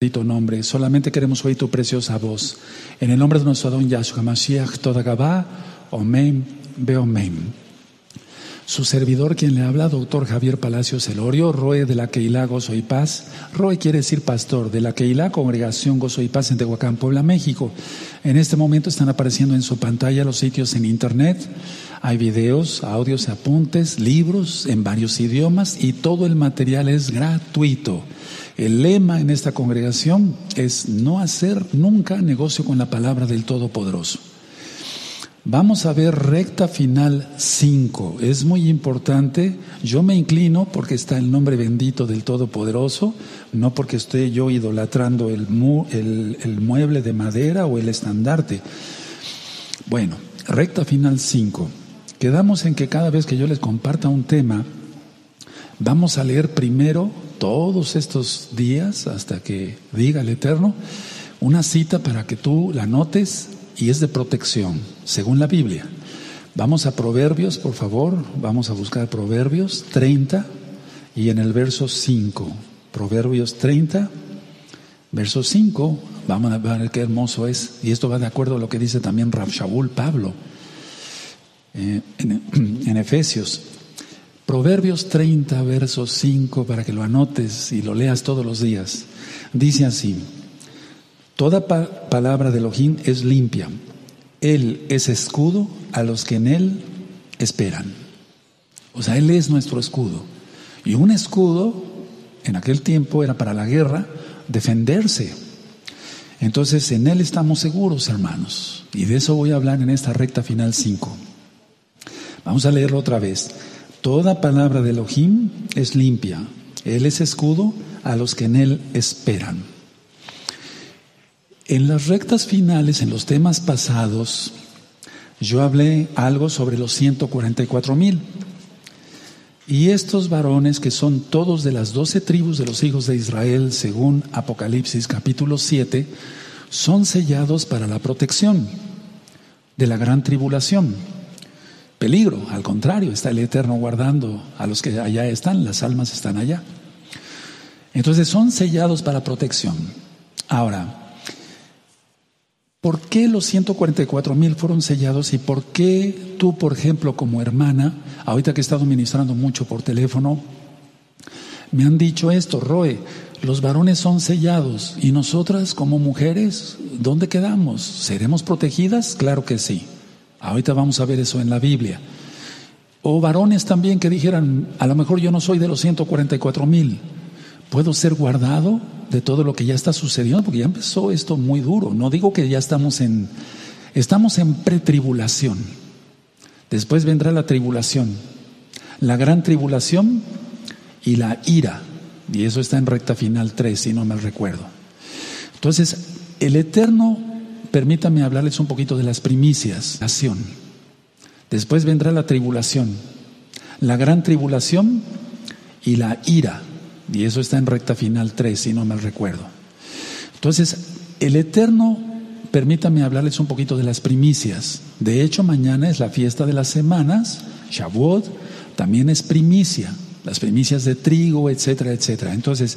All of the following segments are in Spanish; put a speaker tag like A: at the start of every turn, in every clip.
A: bendito nombre. Solamente queremos oír tu preciosa voz. En el nombre de nuestro don Yahshua Mashiach, toda Gabá, Omen, Beomen. Su servidor, quien le habla, doctor Javier Palacios Elorio, Roe de la Keilah Gozo y Paz. Roe quiere decir pastor de la Keilah, Congregación Gozo y Paz en Tehuacán, Puebla, México. En este momento están apareciendo en su pantalla los sitios en internet. Hay videos, audios, apuntes, libros en varios idiomas y todo el material es gratuito. El lema en esta congregación es no hacer nunca negocio con la palabra del Todopoderoso. Vamos a ver recta final 5. Es muy importante. Yo me inclino porque está el nombre bendito del Todopoderoso, no porque esté yo idolatrando el, el mueble de madera o el estandarte. Bueno, recta final 5. Quedamos en que cada vez que yo les comparta un tema, vamos a leer primero todos estos días hasta que diga el Eterno una cita para que tú la notes y es de protección, según la Biblia. Vamos a Proverbios, por favor, vamos a buscar Proverbios 30 y en el verso 5, Proverbios 30, verso 5, vamos a ver qué hermoso es, y esto va de acuerdo a lo que dice también Rav Shaul Pablo eh, en, en Efesios. Proverbios 30, verso 5, para que lo anotes y lo leas todos los días. Dice así, toda palabra de Elohim es limpia. Él es escudo a los que en Él esperan. O sea, Él es nuestro escudo. Y un escudo en aquel tiempo era para la guerra, defenderse. Entonces, en Él estamos seguros, hermanos. Y de eso voy a hablar en esta recta final 5. Vamos a leerlo otra vez. Toda palabra de Elohim es limpia. Él es escudo a los que en Él esperan. En las rectas finales, en los temas pasados, yo hablé algo sobre los 144 mil. Y estos varones, que son todos de las doce tribus de los hijos de Israel, según Apocalipsis capítulo 7, son sellados para la protección de la gran tribulación peligro, al contrario, está el Eterno guardando a los que allá están, las almas están allá. Entonces son sellados para protección. Ahora, ¿por qué los 144 mil fueron sellados y por qué tú, por ejemplo, como hermana, ahorita que he estado ministrando mucho por teléfono, me han dicho esto, Roe, los varones son sellados y nosotras como mujeres, ¿dónde quedamos? ¿Seremos protegidas? Claro que sí. Ahorita vamos a ver eso en la Biblia. O varones también que dijeran, a lo mejor yo no soy de los 144 mil, puedo ser guardado de todo lo que ya está sucediendo, porque ya empezó esto muy duro. No digo que ya estamos en, estamos en pretribulación. Después vendrá la tribulación, la gran tribulación y la ira. Y eso está en recta final 3, si no mal recuerdo. Entonces, el Eterno permítame hablarles un poquito de las primicias. Después vendrá la tribulación, la gran tribulación y la ira. Y eso está en recta final 3, si no mal recuerdo. Entonces, el Eterno, permítame hablarles un poquito de las primicias. De hecho, mañana es la fiesta de las semanas, Shavuot, también es primicia las primicias de trigo, etcétera, etcétera. Entonces,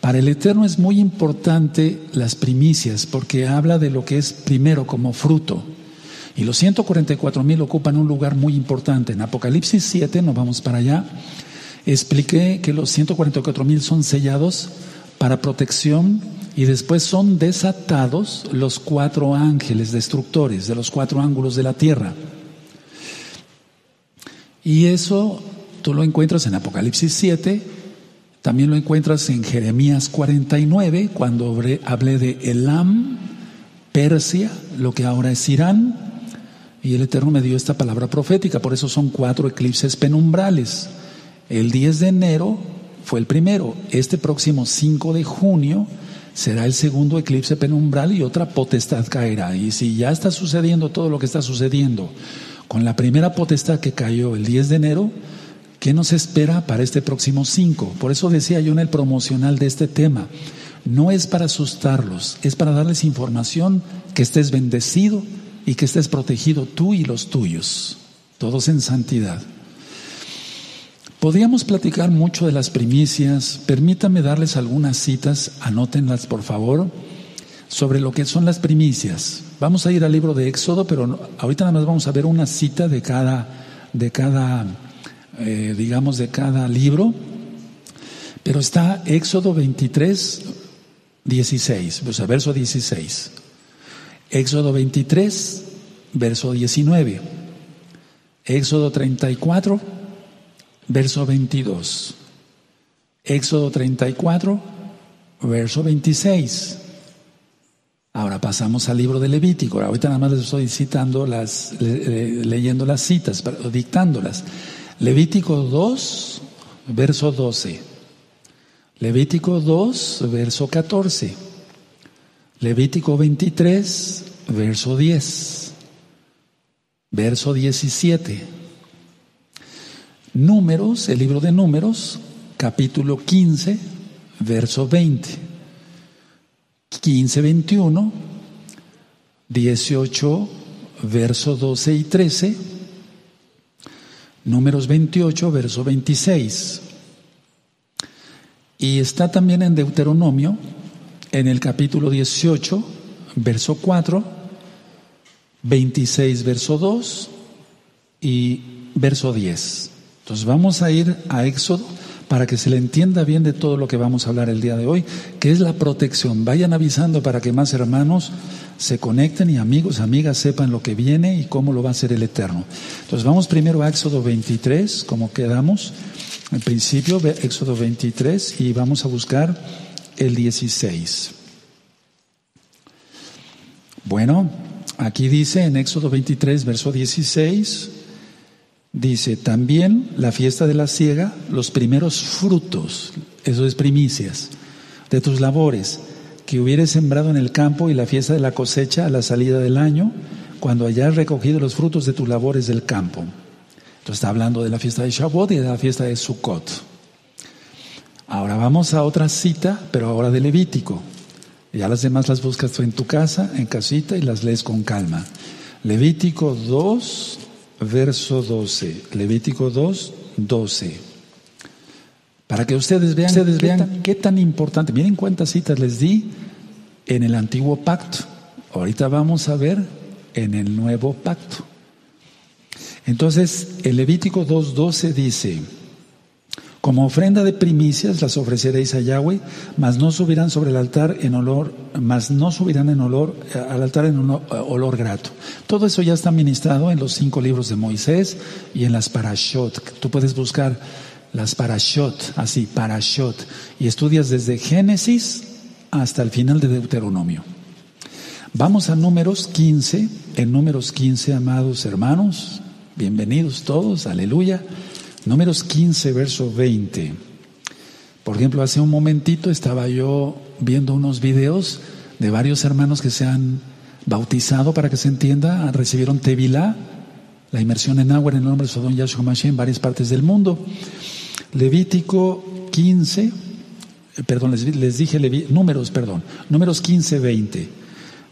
A: para el Eterno es muy importante las primicias porque habla de lo que es primero como fruto. Y los 144 mil ocupan un lugar muy importante. En Apocalipsis 7, nos vamos para allá, expliqué que los 144 mil son sellados para protección y después son desatados los cuatro ángeles destructores de los cuatro ángulos de la tierra. Y eso Tú lo encuentras en Apocalipsis 7, también lo encuentras en Jeremías 49, cuando hablé de Elam, Persia, lo que ahora es Irán, y el Eterno me dio esta palabra profética, por eso son cuatro eclipses penumbrales. El 10 de enero fue el primero, este próximo 5 de junio será el segundo eclipse penumbral y otra potestad caerá. Y si ya está sucediendo todo lo que está sucediendo con la primera potestad que cayó el 10 de enero, ¿Qué nos espera para este próximo 5? Por eso decía yo en el promocional de este tema, no es para asustarlos, es para darles información que estés bendecido y que estés protegido tú y los tuyos, todos en santidad. Podríamos platicar mucho de las primicias. Permítame darles algunas citas, anótenlas por favor, sobre lo que son las primicias. Vamos a ir al libro de Éxodo, pero ahorita nada más vamos a ver una cita de cada, de cada, eh, digamos, de cada libro. Pero está Éxodo 23, 16, o sea, verso 16. Éxodo 23, verso 19. Éxodo 34, verso 22. Éxodo 34, verso 26. Ahora pasamos al libro de Levítico. Ahorita nada más les estoy citando las, leyendo las citas, dictándolas. Levítico 2, verso 12. Levítico 2, verso 14. Levítico 23, verso 10. Verso 17. Números, el libro de Números, capítulo 15, verso 20. 15, 21, 18, verso 12 y 13. Números 28, verso 26. Y está también en Deuteronomio, en el capítulo 18, verso 4, 26, verso 2 y verso 10. Entonces vamos a ir a Éxodo para que se le entienda bien de todo lo que vamos a hablar el día de hoy, que es la protección. Vayan avisando para que más hermanos se conecten y amigos, amigas sepan lo que viene y cómo lo va a hacer el Eterno. Entonces vamos primero a Éxodo 23, como quedamos. En principio, Éxodo 23 y vamos a buscar el 16. Bueno, aquí dice en Éxodo 23, verso 16. Dice, también la fiesta de la siega, los primeros frutos, eso es primicias, de tus labores, que hubieres sembrado en el campo y la fiesta de la cosecha a la salida del año, cuando hayas recogido los frutos de tus labores del campo. Entonces está hablando de la fiesta de Shavuot y de la fiesta de Sukkot. Ahora vamos a otra cita, pero ahora de Levítico. Ya las demás las buscas tú en tu casa, en casita, y las lees con calma. Levítico 2, verso 12. Levítico 2, 12. Para que ustedes vean, ustedes vean qué tan importante. Miren cuántas citas les di en el antiguo pacto. Ahorita vamos a ver en el nuevo pacto. Entonces, el Levítico 2.12 dice, como ofrenda de primicias las ofreceréis a Yahweh, mas no subirán sobre el altar en olor, mas no subirán en olor eh, al altar en olor, eh, olor grato. Todo eso ya está ministrado en los cinco libros de Moisés y en las parashot. Tú puedes buscar las parashot, así, parashot, y estudias desde Génesis hasta el final de Deuteronomio. Vamos a números 15, en números 15, amados hermanos, bienvenidos todos, aleluya. Números 15, verso 20. Por ejemplo, hace un momentito estaba yo viendo unos videos de varios hermanos que se han bautizado, para que se entienda, recibieron Tevilá, la inmersión en agua en el nombre de Sodom Yahshua Mashiach en varias partes del mundo. Levítico 15, eh, perdón, les, dije números, perdón, números 15, 20.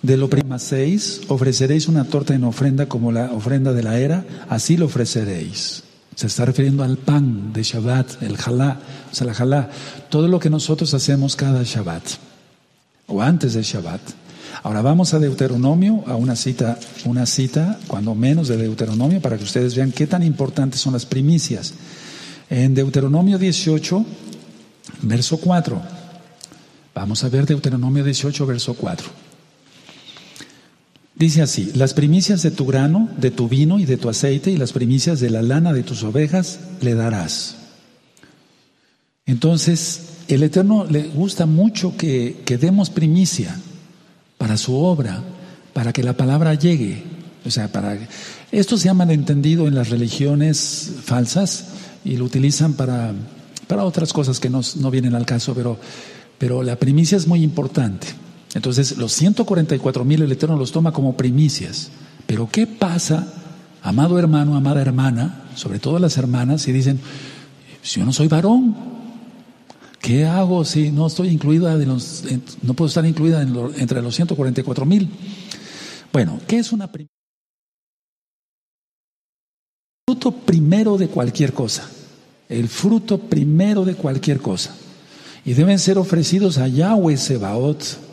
A: De lo prima 6, ofreceréis una torta en ofrenda como la ofrenda de la era, así lo ofreceréis. Se está refiriendo al pan de Shabbat, el jalá, o sea, la jalá, todo lo que nosotros hacemos cada Shabbat o antes de Shabbat. Ahora vamos a Deuteronomio, a una cita, una cita, cuando menos de Deuteronomio, para que ustedes vean qué tan importantes son las primicias. En Deuteronomio 18, verso 4. Vamos a ver Deuteronomio 18, verso 4. Dice así, las primicias de tu grano, de tu vino y de tu aceite y las primicias de la lana de tus ovejas le darás. Entonces, el Eterno le gusta mucho que, demos primicia para su obra, para que la palabra llegue. O sea, para esto se llama entendido en las religiones falsas y lo utilizan para, para otras cosas que no, no vienen al caso, pero, pero la primicia es muy importante. Entonces, los 144 mil el Eterno los toma como primicias. Pero ¿qué pasa, amado hermano, amada hermana, sobre todo las hermanas, si dicen, si yo no soy varón, ¿qué hago si no estoy incluida, de los, no puedo estar incluida entre los 144 mil? Bueno, ¿qué es una primicia? Fruto primero de cualquier cosa. el fruto primero de cualquier cosa. Y deben ser ofrecidos a Yahweh Sebaot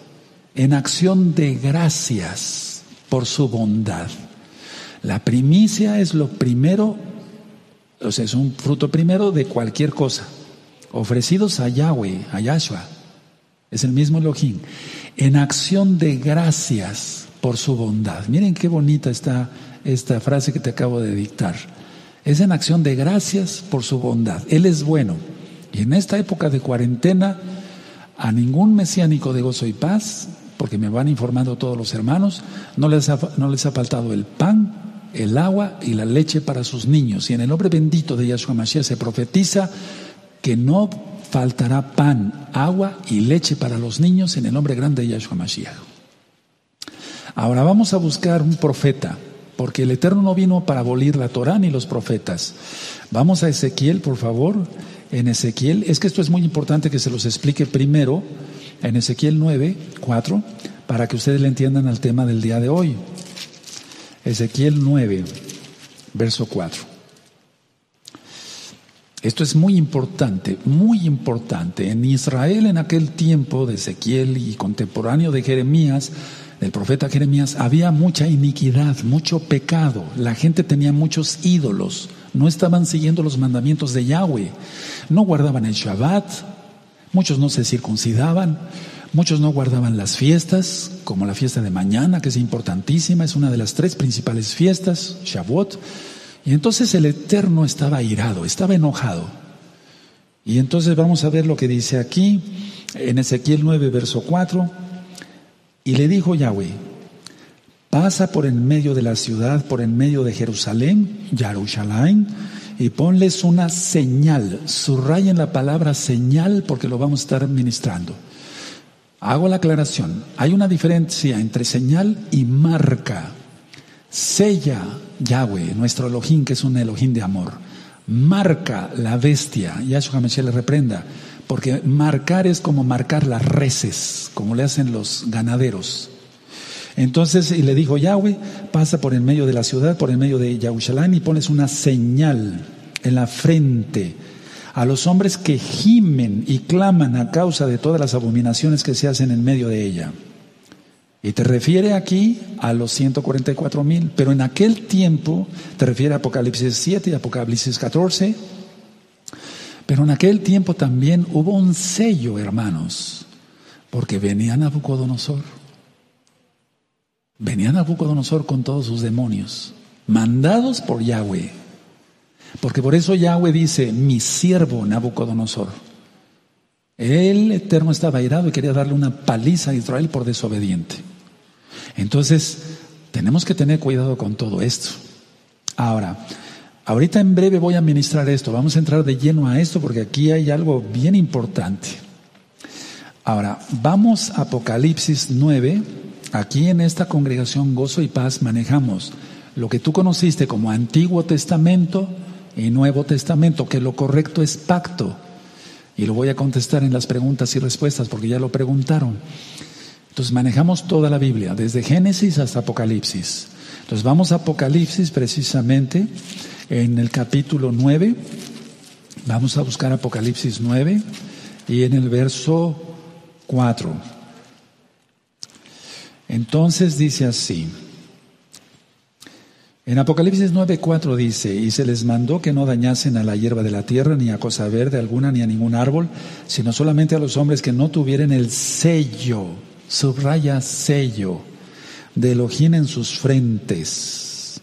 A: en acción de gracias por su bondad. La primicia es lo primero, o sea, es un fruto primero de cualquier cosa, ofrecidos a Yahweh, a Yahshua. Es el mismo Elohim, en acción de gracias por su bondad. Miren qué bonita está esta frase que te acabo de dictar. Es en acción de gracias por su bondad. Él es bueno. Y en esta época de cuarentena, a ningún mesiánico de gozo y paz, porque me van informando todos los hermanos, no les ha, no les ha faltado el pan, el agua y la leche para sus niños. Y en el nombre bendito de Yahshua Mashiach se profetiza que no faltará pan, agua y leche para los niños en el nombre grande de Yahshua Mashiach. Ahora vamos a buscar un profeta porque el Eterno no vino para abolir la Torah ni los profetas. Vamos a Ezequiel, por favor. En Ezequiel, es que esto es muy importante que se los explique primero, en Ezequiel 9, 4, para que ustedes le entiendan al tema del día de hoy. Ezequiel 9, verso 4. Esto es muy importante, muy importante. En Israel en aquel tiempo de Ezequiel y contemporáneo de Jeremías, del profeta Jeremías, había mucha iniquidad, mucho pecado. La gente tenía muchos ídolos. No estaban siguiendo los mandamientos de Yahweh. No guardaban el Shabbat. Muchos no se circuncidaban. Muchos no guardaban las fiestas, como la fiesta de mañana, que es importantísima, es una de las tres principales fiestas, Shavuot. Y entonces el Eterno estaba irado, estaba enojado. Y entonces vamos a ver lo que dice aquí en Ezequiel 9, verso 4. Y le dijo Yahweh, pasa por en medio de la ciudad, por en medio de Jerusalén, Jerusalén, y ponles una señal. Subrayen la palabra señal porque lo vamos a estar ministrando. Hago la aclaración. Hay una diferencia entre señal y marca. Sella Yahweh, nuestro Elohim, que es un Elohim de amor. Marca la bestia. Yahshua Mashiach le reprenda porque marcar es como marcar las reses, como le hacen los ganaderos. Entonces, y le dijo Yahweh, pasa por el medio de la ciudad, por el medio de Yahushalán y pones una señal en la frente a los hombres que gimen y claman a causa de todas las abominaciones que se hacen en medio de ella. Y te refiere aquí a los 144 mil, pero en aquel tiempo te refiere a Apocalipsis 7 y Apocalipsis 14 pero en aquel tiempo también hubo un sello, hermanos, porque venía Nabucodonosor. Venía Nabucodonosor con todos sus demonios, mandados por Yahweh. Porque por eso Yahweh dice, mi siervo Nabucodonosor. El Eterno estaba airado y quería darle una paliza a Israel por desobediente. Entonces, tenemos que tener cuidado con todo esto. Ahora, Ahorita en breve voy a ministrar esto, vamos a entrar de lleno a esto porque aquí hay algo bien importante. Ahora, vamos a Apocalipsis 9. Aquí en esta congregación Gozo y Paz manejamos lo que tú conociste como Antiguo Testamento y Nuevo Testamento, que lo correcto es pacto. Y lo voy a contestar en las preguntas y respuestas porque ya lo preguntaron. Entonces manejamos toda la Biblia, desde Génesis hasta Apocalipsis. Entonces vamos a Apocalipsis precisamente en el capítulo 9. Vamos a buscar Apocalipsis 9 y en el verso 4. Entonces dice así. En Apocalipsis 9:4 dice, y se les mandó que no dañasen a la hierba de la tierra, ni a cosa verde alguna, ni a ningún árbol, sino solamente a los hombres que no tuvieran el sello, subraya sello, de Elohim en sus frentes.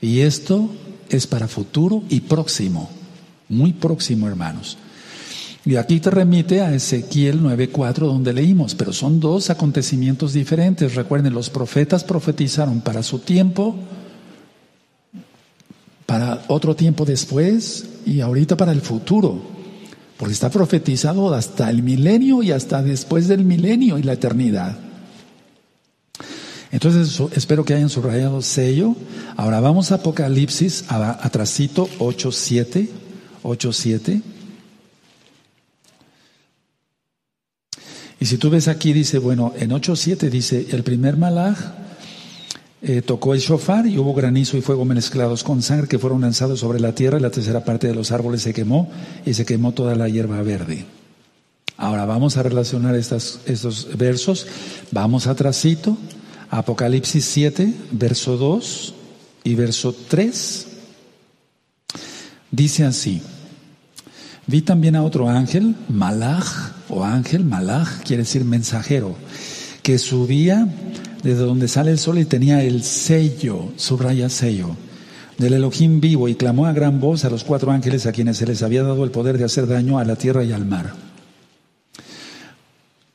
A: Y esto es para futuro y próximo, muy próximo, hermanos. Y aquí te remite a Ezequiel 9:4 donde leímos, pero son dos acontecimientos diferentes. Recuerden, los profetas profetizaron para su tiempo, para otro tiempo después y ahorita para el futuro, porque está profetizado hasta el milenio y hasta después del milenio y la eternidad. Entonces espero que hayan subrayado sello. Ahora vamos a Apocalipsis, atrasito 8.7, 8.7. Y si tú ves aquí, dice, bueno, en 8.7 dice, el primer malaj eh, tocó el shofar y hubo granizo y fuego mezclados con sangre que fueron lanzados sobre la tierra y la tercera parte de los árboles se quemó y se quemó toda la hierba verde. Ahora vamos a relacionar estos versos. Vamos atrasito. Apocalipsis 7, verso 2 y verso 3. Dice así. Vi también a otro ángel, malach, o ángel, malach, quiere decir mensajero, que subía desde donde sale el sol y tenía el sello, subraya sello, del Elohim vivo y clamó a gran voz a los cuatro ángeles a quienes se les había dado el poder de hacer daño a la tierra y al mar.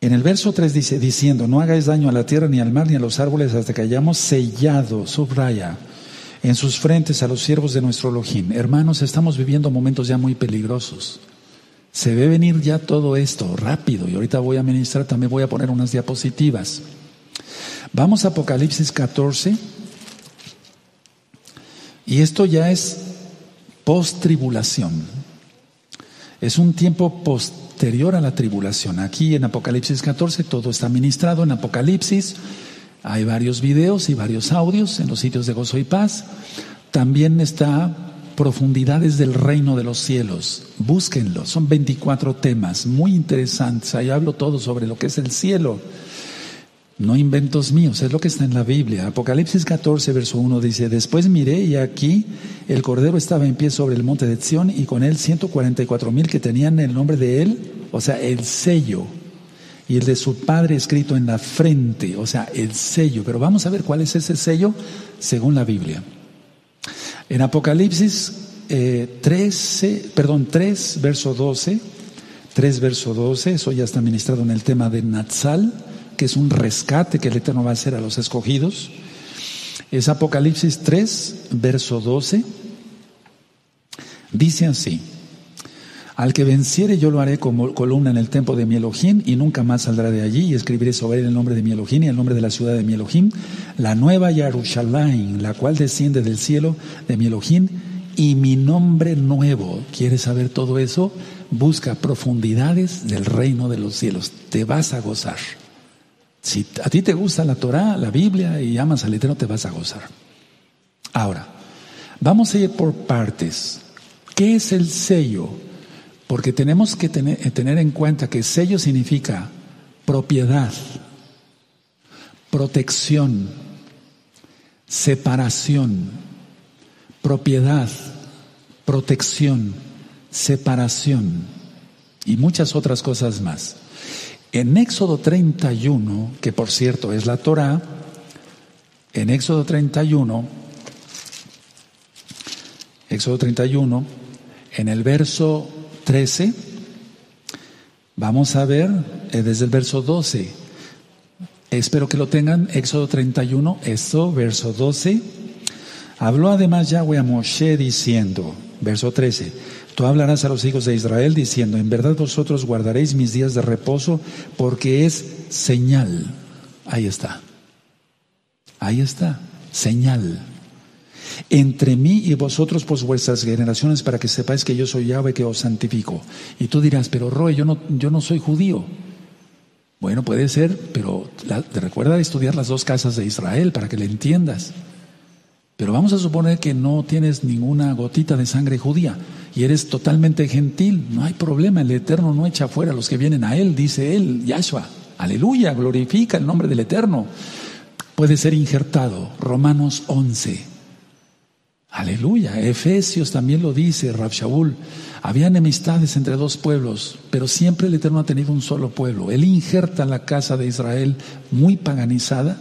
A: En el verso 3 dice, diciendo, no hagáis daño a la tierra ni al mar ni a los árboles hasta que hayamos sellado, subraya, en sus frentes a los siervos de nuestro Elohim. Hermanos, estamos viviendo momentos ya muy peligrosos. Se ve venir ya todo esto rápido y ahorita voy a ministrar, también voy a poner unas diapositivas. Vamos a Apocalipsis 14. Y esto ya es post-tribulación. Es un tiempo posterior a la tribulación. Aquí en Apocalipsis 14 todo está ministrado en Apocalipsis. Hay varios videos y varios audios en los sitios de gozo y paz. También está profundidades del reino de los cielos. Búsquenlo. Son 24 temas muy interesantes. Ahí hablo todo sobre lo que es el cielo no inventos míos, es lo que está en la Biblia. Apocalipsis 14, verso 1 dice, después miré y aquí el Cordero estaba en pie sobre el monte de Sión y con él 144 mil que tenían el nombre de él, o sea, el sello, y el de su Padre escrito en la frente, o sea, el sello. Pero vamos a ver cuál es ese sello según la Biblia. En Apocalipsis 13, eh, perdón, 3, verso 12, 3, verso 12, eso ya está ministrado en el tema de Natsal que es un rescate que el Eterno va a hacer a los escogidos. Es Apocalipsis 3, verso 12. Dice así, al que venciere yo lo haré como columna en el templo de mi Elohim y nunca más saldrá de allí y escribiré sobre él el nombre de mi Elohim y el nombre de la ciudad de mi Elohim, la nueva Yarushalayim, la cual desciende del cielo de mi Elohim y mi nombre nuevo. ¿Quieres saber todo eso? Busca profundidades del reino de los cielos. Te vas a gozar. Si a ti te gusta la Torah, la Biblia y amas al Eterno, te vas a gozar. Ahora, vamos a ir por partes. ¿Qué es el sello? Porque tenemos que tener, eh, tener en cuenta que sello significa propiedad, protección, separación, propiedad, protección, separación y muchas otras cosas más. En Éxodo 31, que por cierto es la Torah, en Éxodo 31, Éxodo 31, en el verso 13, vamos a ver eh, desde el verso 12. Espero que lo tengan, Éxodo 31, esto, verso 12. Habló además Yahweh a Moshe diciendo, verso 13, Tú hablarás a los hijos de Israel diciendo, en verdad vosotros guardaréis mis días de reposo porque es señal. Ahí está. Ahí está. Señal. Entre mí y vosotros, pues vuestras generaciones, para que sepáis que yo soy Yahweh que os santifico. Y tú dirás, pero Roy, yo no, yo no soy judío. Bueno, puede ser, pero te recuerda estudiar las dos casas de Israel para que le entiendas. Pero vamos a suponer que no tienes ninguna gotita de sangre judía y eres totalmente gentil. No hay problema, el Eterno no echa fuera a los que vienen a Él, dice Él, Yahshua. Aleluya, glorifica el nombre del Eterno. Puede ser injertado. Romanos 11. Aleluya. Efesios también lo dice, Rab Shaul. Había enemistades entre dos pueblos, pero siempre el Eterno ha tenido un solo pueblo. Él injerta la casa de Israel muy paganizada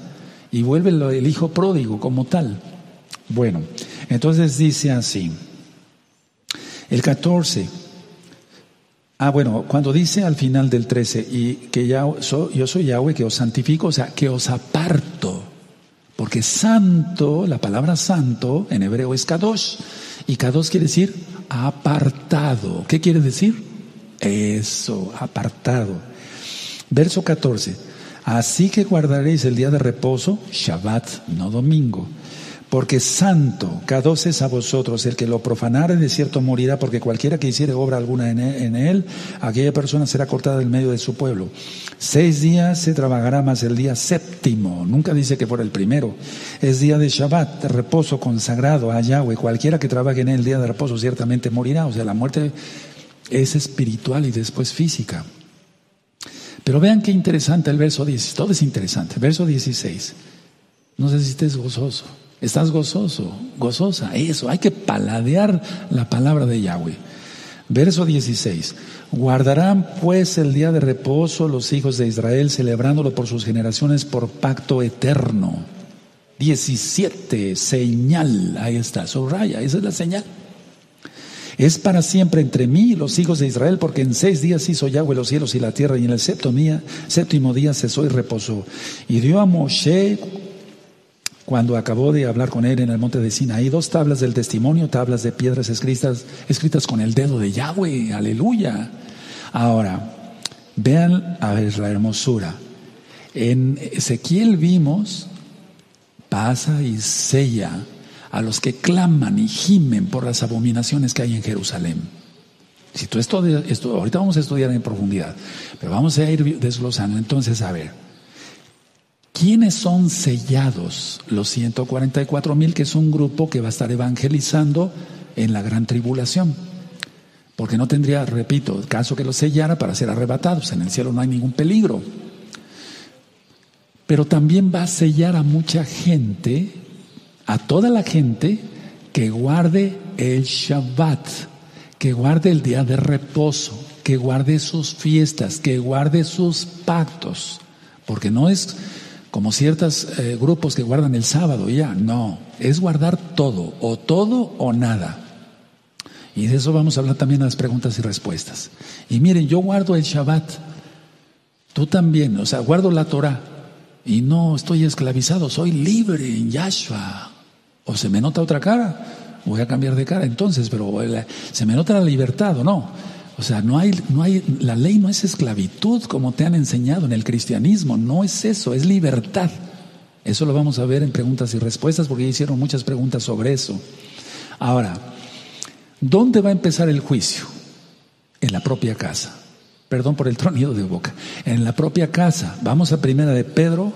A: y vuelve el hijo pródigo como tal. Bueno, entonces dice así. El 14. Ah, bueno, cuando dice al final del 13, y que ya yo soy Yahweh que os santifico, o sea, que os aparto. Porque santo, la palabra santo en hebreo es kadosh. Y kadosh quiere decir apartado. ¿Qué quiere decir? Eso, apartado. Verso 14. Así que guardaréis el día de reposo, Shabbat, no domingo Porque santo, K2 es a vosotros, el que lo profanare de cierto morirá, porque cualquiera que hiciere obra alguna en él, aquella persona será cortada del medio de su pueblo. Seis días se trabajará más el día séptimo, nunca dice que fuera el primero. Es día de Shabbat, reposo consagrado a Yahweh. Cualquiera que trabaje en el día de reposo ciertamente morirá. O sea, la muerte es espiritual y después física. Pero vean qué interesante el verso 16, todo es interesante. Verso 16. No sé si estés gozoso. Estás gozoso, gozosa. Eso, hay que paladear la palabra de Yahweh. Verso 16. Guardarán pues el día de reposo los hijos de Israel, celebrándolo por sus generaciones por pacto eterno. 17. Señal. Ahí está, subraya, esa es la señal. Es para siempre entre mí y los hijos de Israel, porque en seis días hizo Yahweh los cielos y la tierra, y en el séptimo día, séptimo día cesó y reposó. Y dio a Moshe, cuando acabó de hablar con él en el monte de Sinaí, dos tablas del testimonio, tablas de piedras escritas, escritas con el dedo de Yahweh, aleluya. Ahora, vean a ver la hermosura. En Ezequiel vimos, pasa y sella a los que claman y gimen por las abominaciones que hay en Jerusalén. Si tú estudias, esto, ahorita vamos a estudiar en profundidad, pero vamos a ir desglosando. Entonces, a ver, ¿quiénes son sellados los 144 mil, que es un grupo que va a estar evangelizando en la gran tribulación? Porque no tendría, repito, caso que los sellara para ser arrebatados. En el cielo no hay ningún peligro. Pero también va a sellar a mucha gente a toda la gente que guarde el Shabbat, que guarde el día de reposo, que guarde sus fiestas, que guarde sus pactos, porque no es como ciertos eh, grupos que guardan el sábado ya, no, es guardar todo, o todo o nada. Y de eso vamos a hablar también en las preguntas y respuestas. Y miren, yo guardo el Shabbat, tú también, o sea, guardo la Torah y no estoy esclavizado, soy libre en Yahshua. O se me nota otra cara, voy a cambiar de cara entonces, pero se me nota la libertad o no. O sea, no hay, no hay, la ley no es esclavitud como te han enseñado en el cristianismo, no es eso, es libertad. Eso lo vamos a ver en preguntas y respuestas porque hicieron muchas preguntas sobre eso. Ahora, ¿dónde va a empezar el juicio? En la propia casa. Perdón por el tronido de boca. En la propia casa. Vamos a primera de Pedro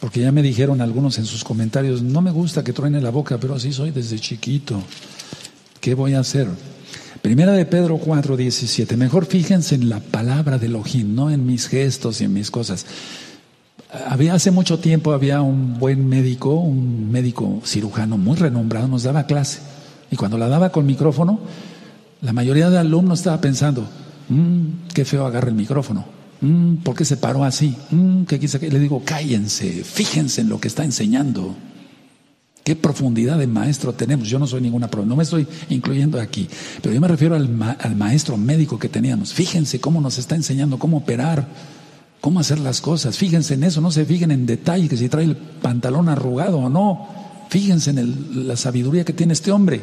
A: porque ya me dijeron algunos en sus comentarios, no me gusta que truene la boca, pero así soy desde chiquito. ¿Qué voy a hacer? Primera de Pedro 4, 17. Mejor fíjense en la palabra de Elohim, no en mis gestos y en mis cosas. Había hace mucho tiempo había un buen médico, un médico cirujano muy renombrado, nos daba clase. Y cuando la daba con micrófono, la mayoría de alumnos estaba pensando, mmm, qué feo agarra el micrófono. Mm, ¿Por qué se paró así? Mm, ¿qué quise Le digo, cállense, fíjense en lo que está enseñando. ¿Qué profundidad de maestro tenemos? Yo no soy ninguna no me estoy incluyendo aquí, pero yo me refiero al, al maestro médico que teníamos. Fíjense cómo nos está enseñando cómo operar, cómo hacer las cosas. Fíjense en eso, no se fijen en detalle, que si trae el pantalón arrugado o no. Fíjense en la sabiduría que tiene este hombre.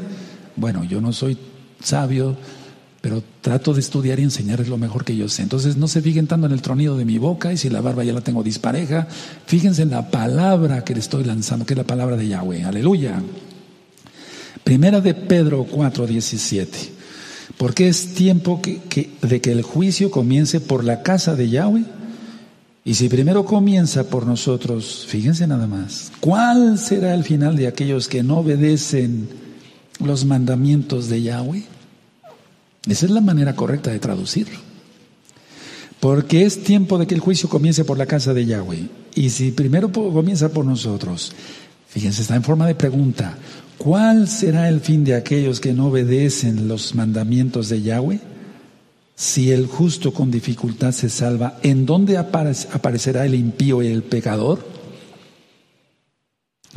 A: Bueno, yo no soy sabio, pero trato de estudiar y enseñarles lo mejor que yo sé. Entonces no se fijen tanto en el tronido de mi boca y si la barba ya la tengo dispareja, fíjense en la palabra que le estoy lanzando, que es la palabra de Yahweh. Aleluya. Primera de Pedro 4, 17. Porque es tiempo de que el juicio comience por la casa de Yahweh. Y si primero comienza por nosotros, fíjense nada más, ¿cuál será el final de aquellos que no obedecen los mandamientos de Yahweh? Esa es la manera correcta de traducirlo. Porque es tiempo de que el juicio comience por la casa de Yahweh. Y si primero comienza por nosotros, fíjense, está en forma de pregunta, ¿cuál será el fin de aquellos que no obedecen los mandamientos de Yahweh? Si el justo con dificultad se salva, ¿en dónde aparecerá el impío y el pecador?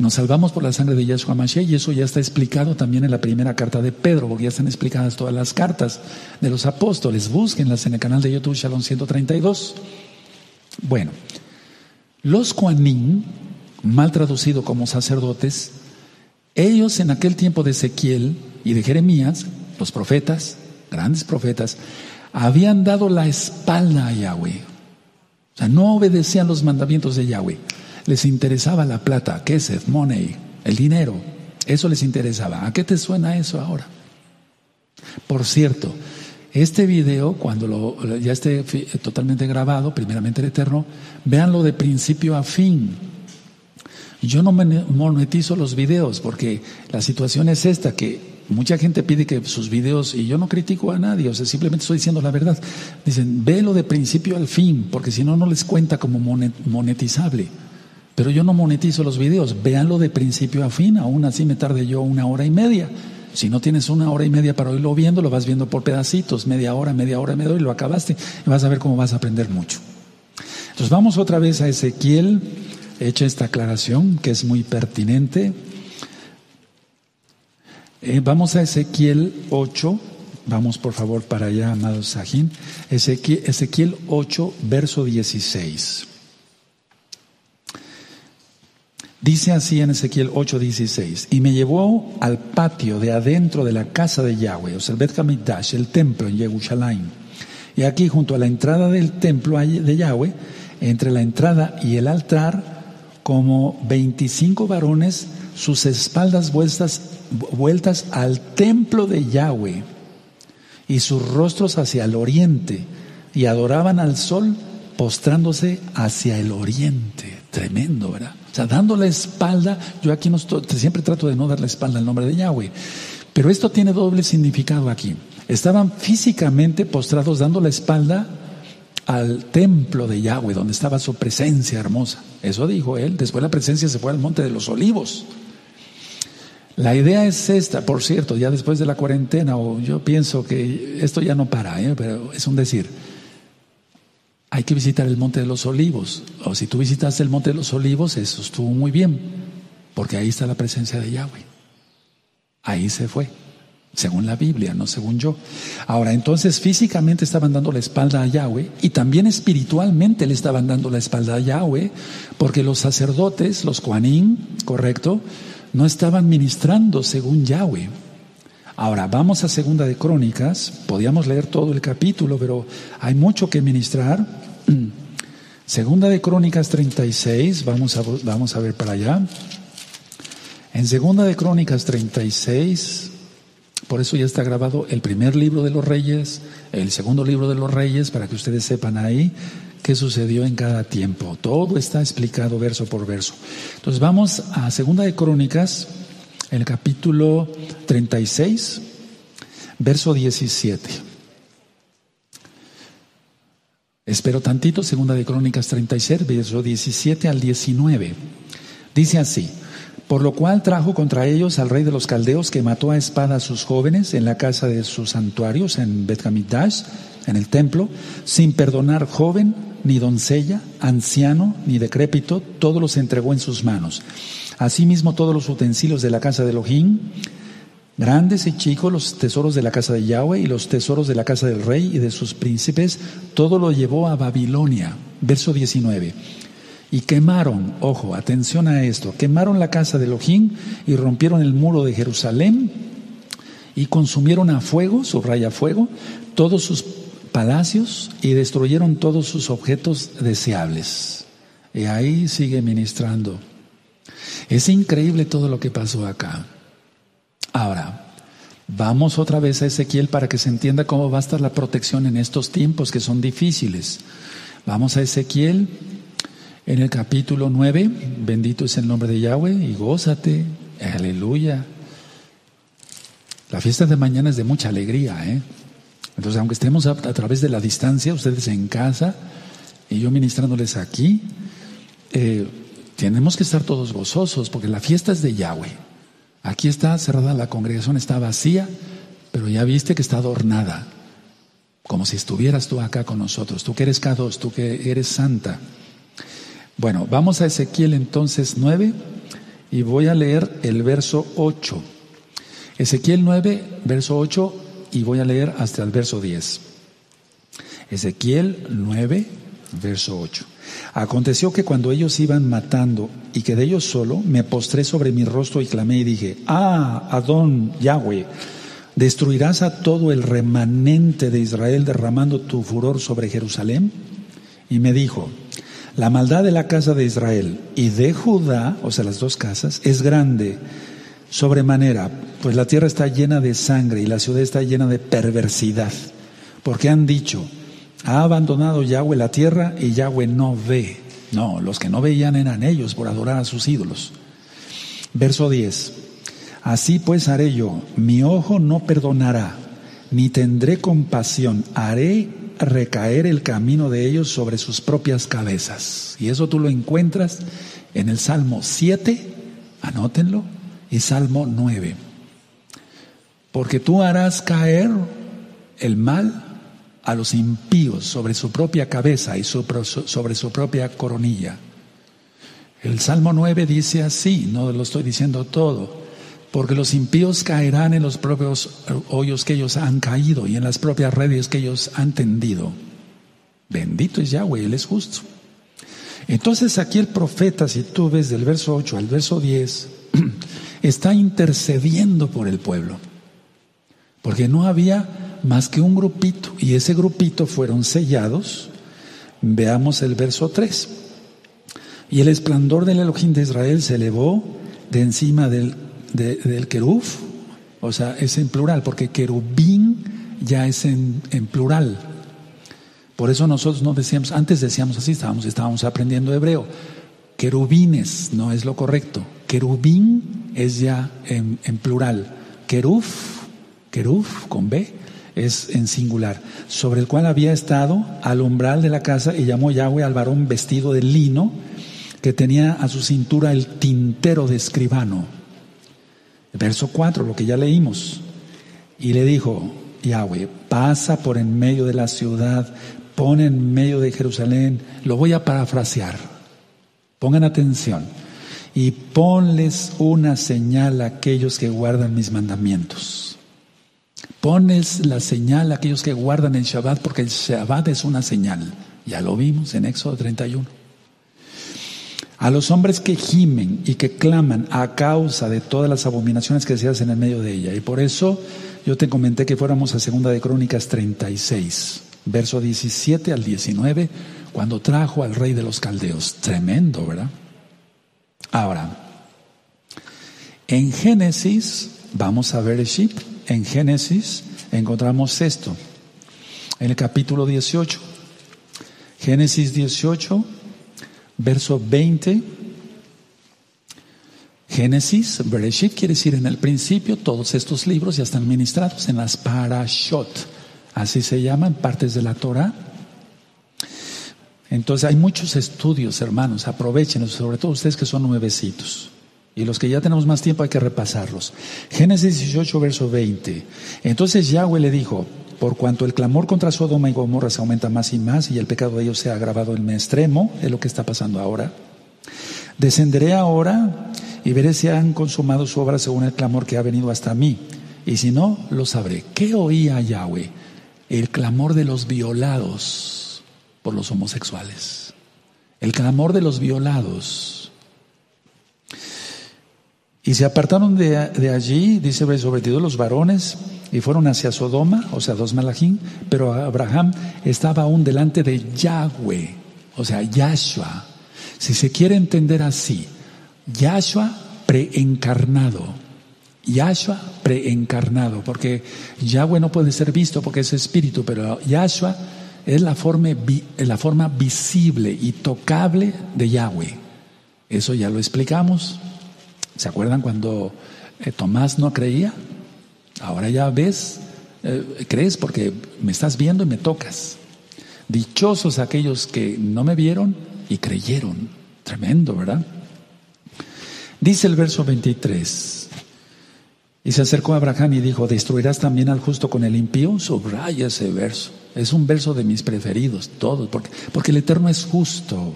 A: Nos salvamos por la sangre de Yahshua Mashiach y eso ya está explicado también en la primera carta de Pedro, porque ya están explicadas todas las cartas de los apóstoles. Búsquenlas en el canal de YouTube Shalom 132. Bueno, los Kuanim, mal traducido como sacerdotes, ellos en aquel tiempo de Ezequiel y de Jeremías, los profetas, grandes profetas, habían dado la espalda a Yahweh. O sea, no obedecían los mandamientos de Yahweh les interesaba la plata, kesef, money, el dinero. Eso les interesaba. ¿A qué te suena eso ahora? Por cierto, este video, cuando lo, ya esté totalmente grabado, primeramente el Eterno, véanlo de principio a fin. Yo no monetizo los videos porque la situación es esta, que mucha gente pide que sus videos, y yo no critico a nadie, o sea, simplemente estoy diciendo la verdad. Dicen, vélo de principio al fin, porque si no, no les cuenta como monetizable. Pero yo no monetizo los videos, véanlo de principio a fin, aún así me tarde yo una hora y media. Si no tienes una hora y media para irlo viendo, lo vas viendo por pedacitos, media hora, media hora, media hora, y lo acabaste, y vas a ver cómo vas a aprender mucho. Entonces vamos otra vez a Ezequiel, hecha esta aclaración que es muy pertinente. Eh, vamos a Ezequiel 8, vamos por favor para allá, amado Sajín. Ezequiel, Ezequiel 8, verso 16. Dice así en Ezequiel 8:16, y me llevó al patio de adentro de la casa de Yahweh, o sea, el el templo en Jerusalén. Y aquí junto a la entrada del templo de Yahweh, entre la entrada y el altar, como 25 varones, sus espaldas vueltas, vueltas al templo de Yahweh y sus rostros hacia el oriente, y adoraban al sol postrándose hacia el oriente. Tremendo, ¿verdad? O sea, dando la espalda, yo aquí no siempre trato de no dar la espalda al nombre de Yahweh, pero esto tiene doble significado aquí. Estaban físicamente postrados dando la espalda al templo de Yahweh, donde estaba su presencia hermosa. Eso dijo él. Después la presencia se fue al monte de los olivos. La idea es esta, por cierto, ya después de la cuarentena, o yo pienso que esto ya no para, ¿eh? pero es un decir hay que visitar el Monte de los Olivos. O si tú visitaste el Monte de los Olivos, eso estuvo muy bien, porque ahí está la presencia de Yahweh. Ahí se fue, según la Biblia, no según yo. Ahora, entonces físicamente estaban dando la espalda a Yahweh y también espiritualmente le estaban dando la espalda a Yahweh, porque los sacerdotes, los Juanín, correcto, no estaban ministrando según Yahweh. Ahora, vamos a Segunda de Crónicas, podíamos leer todo el capítulo, pero hay mucho que ministrar. Segunda de Crónicas 36, vamos a, vamos a ver para allá. En Segunda de Crónicas 36, por eso ya está grabado el primer libro de los reyes, el segundo libro de los reyes, para que ustedes sepan ahí qué sucedió en cada tiempo. Todo está explicado verso por verso. Entonces vamos a Segunda de Crónicas el capítulo 36, verso 17. Espero tantito, segunda de Crónicas 36, verso 17 al 19. Dice así, por lo cual trajo contra ellos al rey de los caldeos que mató a espada a sus jóvenes en la casa de sus santuarios en Betcamidash, en el templo, sin perdonar joven, ni doncella, anciano, ni decrépito, todos los entregó en sus manos. Asimismo todos los utensilios de la casa de Elohim, grandes y chicos, los tesoros de la casa de Yahweh y los tesoros de la casa del rey y de sus príncipes, todo lo llevó a Babilonia. Verso 19. Y quemaron, ojo, atención a esto, quemaron la casa de Elohim y rompieron el muro de Jerusalén y consumieron a fuego, subraya fuego, todos sus palacios y destruyeron todos sus objetos deseables. Y ahí sigue ministrando. Es increíble todo lo que pasó acá. Ahora, vamos otra vez a Ezequiel para que se entienda cómo va a estar la protección en estos tiempos que son difíciles. Vamos a Ezequiel en el capítulo 9. Bendito es el nombre de Yahweh y gózate. Aleluya. La fiesta de mañana es de mucha alegría, ¿eh? Entonces, aunque estemos a, través de la distancia, ustedes en casa y yo ministrándoles aquí, eh, tenemos que estar todos gozosos porque la fiesta es de Yahweh. Aquí está cerrada la congregación, está vacía, pero ya viste que está adornada, como si estuvieras tú acá con nosotros, tú que eres K2, tú que eres santa. Bueno, vamos a Ezequiel entonces 9 y voy a leer el verso 8. Ezequiel 9, verso 8 y voy a leer hasta el verso 10. Ezequiel 9, verso 8. Aconteció que cuando ellos iban matando y quedé yo solo, me postré sobre mi rostro y clamé y dije, ah, Adón Yahweh, ¿destruirás a todo el remanente de Israel derramando tu furor sobre Jerusalén? Y me dijo, La maldad de la casa de Israel y de Judá, o sea, las dos casas, es grande, sobremanera, pues la tierra está llena de sangre y la ciudad está llena de perversidad, porque han dicho, ha abandonado Yahweh la tierra y Yahweh no ve. No, los que no veían eran ellos por adorar a sus ídolos. Verso 10. Así pues haré yo, mi ojo no perdonará, ni tendré compasión, haré recaer el camino de ellos sobre sus propias cabezas. Y eso tú lo encuentras en el Salmo 7, anótenlo, y Salmo 9. Porque tú harás caer el mal a los impíos sobre su propia cabeza y sobre su propia coronilla. El Salmo 9 dice así, no lo estoy diciendo todo, porque los impíos caerán en los propios hoyos que ellos han caído y en las propias redes que ellos han tendido. Bendito es Yahweh, Él es justo. Entonces aquí el profeta, si tú ves del verso 8 al verso 10, está intercediendo por el pueblo, porque no había más que un grupito y ese grupito fueron sellados. Veamos el verso 3. Y el esplendor del Elohim de Israel se elevó de encima del del queruf, o sea, es en plural, porque querubín ya es en, plural. Por eso nosotros no decíamos, antes decíamos así, estábamos, estábamos aprendiendo hebreo. Querubines no es lo correcto. Querubín es ya en, plural. Queruf, queruf con B, es en singular, sobre el cual había estado al umbral de la casa y llamó Yahweh al varón vestido de lino que tenía a su cintura el tintero de escribano. Verso 4, lo que ya leímos. Y le dijo, Yahweh, pasa por en medio de la ciudad, pon en medio de Jerusalén, lo voy a parafrasear, pongan atención, y ponles una señal a aquellos que guardan mis mandamientos. Ponles la señal a aquellos que guardan el Shabbat, porque el Shabbat es una señal. Ya lo vimos en Éxodo 31. A los hombres que gimen y que claman a causa de todas las abominaciones que se hacen en medio de ella. Y por eso yo te comenté que fuéramos a Segunda de Crónicas 36, verso 17 al 19, cuando trajo al rey de los caldeos. Tremendo, ¿verdad? Ahora, en Génesis, vamos a ver el ship, en Génesis encontramos esto, en el capítulo 18. Génesis 18 verso 20. Génesis, Bereshit quiere decir en el principio, todos estos libros ya están ministrados en las parashot, así se llaman, partes de la Torah. Entonces hay muchos estudios, hermanos, aprovechen, sobre todo ustedes que son nuevecitos. Y los que ya tenemos más tiempo hay que repasarlos. Génesis 18, verso 20. Entonces Yahweh le dijo, por cuanto el clamor contra Sodoma y Gomorra se aumenta más y más y el pecado de ellos se ha agravado en mi extremo, es lo que está pasando ahora. Descenderé ahora y veré si han consumado su obra según el clamor que ha venido hasta mí. Y si no, lo sabré. ¿Qué oía Yahweh? El clamor de los violados por los homosexuales. El clamor de los violados. Y se apartaron de, allí, dice verso 22, los varones y fueron hacia Sodoma, o sea, dos Malachín, pero Abraham estaba aún delante de Yahweh, o sea, Yahshua. Si se quiere entender así, Yahshua preencarnado. Yahshua preencarnado, porque Yahweh no puede ser visto porque es espíritu, pero Yahshua es la forma, la forma visible y tocable de Yahweh. Eso ya lo explicamos. ¿Se acuerdan cuando eh, Tomás no creía? Ahora ya ves, eh, crees porque me estás viendo y me tocas. Dichosos aquellos que no me vieron y creyeron. Tremendo, ¿verdad? Dice el verso 23. Y se acercó a Abraham y dijo, ¿destruirás también al justo con el impío? Subraya ese verso. Es un verso de mis preferidos, todos, porque, porque el Eterno es justo.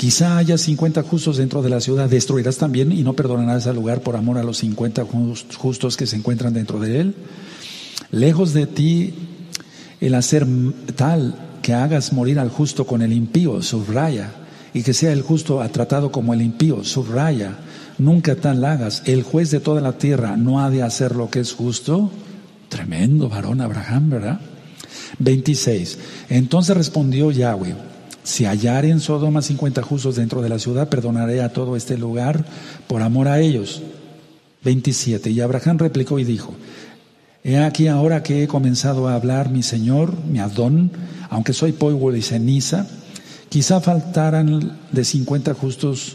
A: Quizá haya 50 justos dentro de la ciudad, destruirás también y no perdonarás al lugar por amor a los 50 justos que se encuentran dentro de él. Lejos de ti el hacer tal que hagas morir al justo con el impío, subraya, y que sea el justo tratado como el impío, subraya. Nunca tal hagas. El juez de toda la tierra no ha de hacer lo que es justo. Tremendo varón Abraham, ¿verdad? 26. Entonces respondió Yahweh Si hallare en Sodoma 50 justos dentro de la ciudad, perdonaré a todo este lugar por amor a ellos. 27. Y Abraham replicó y dijo, He aquí ahora que he comenzado a hablar mi Señor, mi Adón, aunque soy polvo y ceniza, quizá faltaran de 50 justos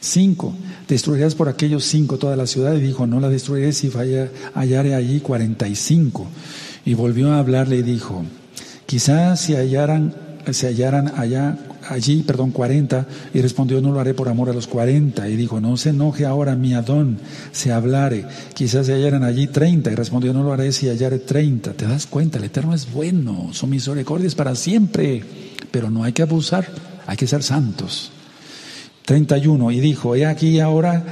A: cinco. Destruirás por aquellos cinco toda la ciudad. Y dijo, no la destruiré si falla, hallare allí 45. Y volvió a hablarle y dijo, quizá si hallaran se hallaran allá, allí, perdón, cuarenta, y respondió, no lo haré por amor a los cuarenta, y dijo, no se enoje ahora mi Adón, se hablare, quizás se hallaran allí treinta, y respondió, no lo haré si hallare treinta, te das cuenta, el Eterno es bueno, su misericordia es para siempre, pero no hay que abusar, hay que ser santos. Treinta y uno, y dijo, he aquí ahora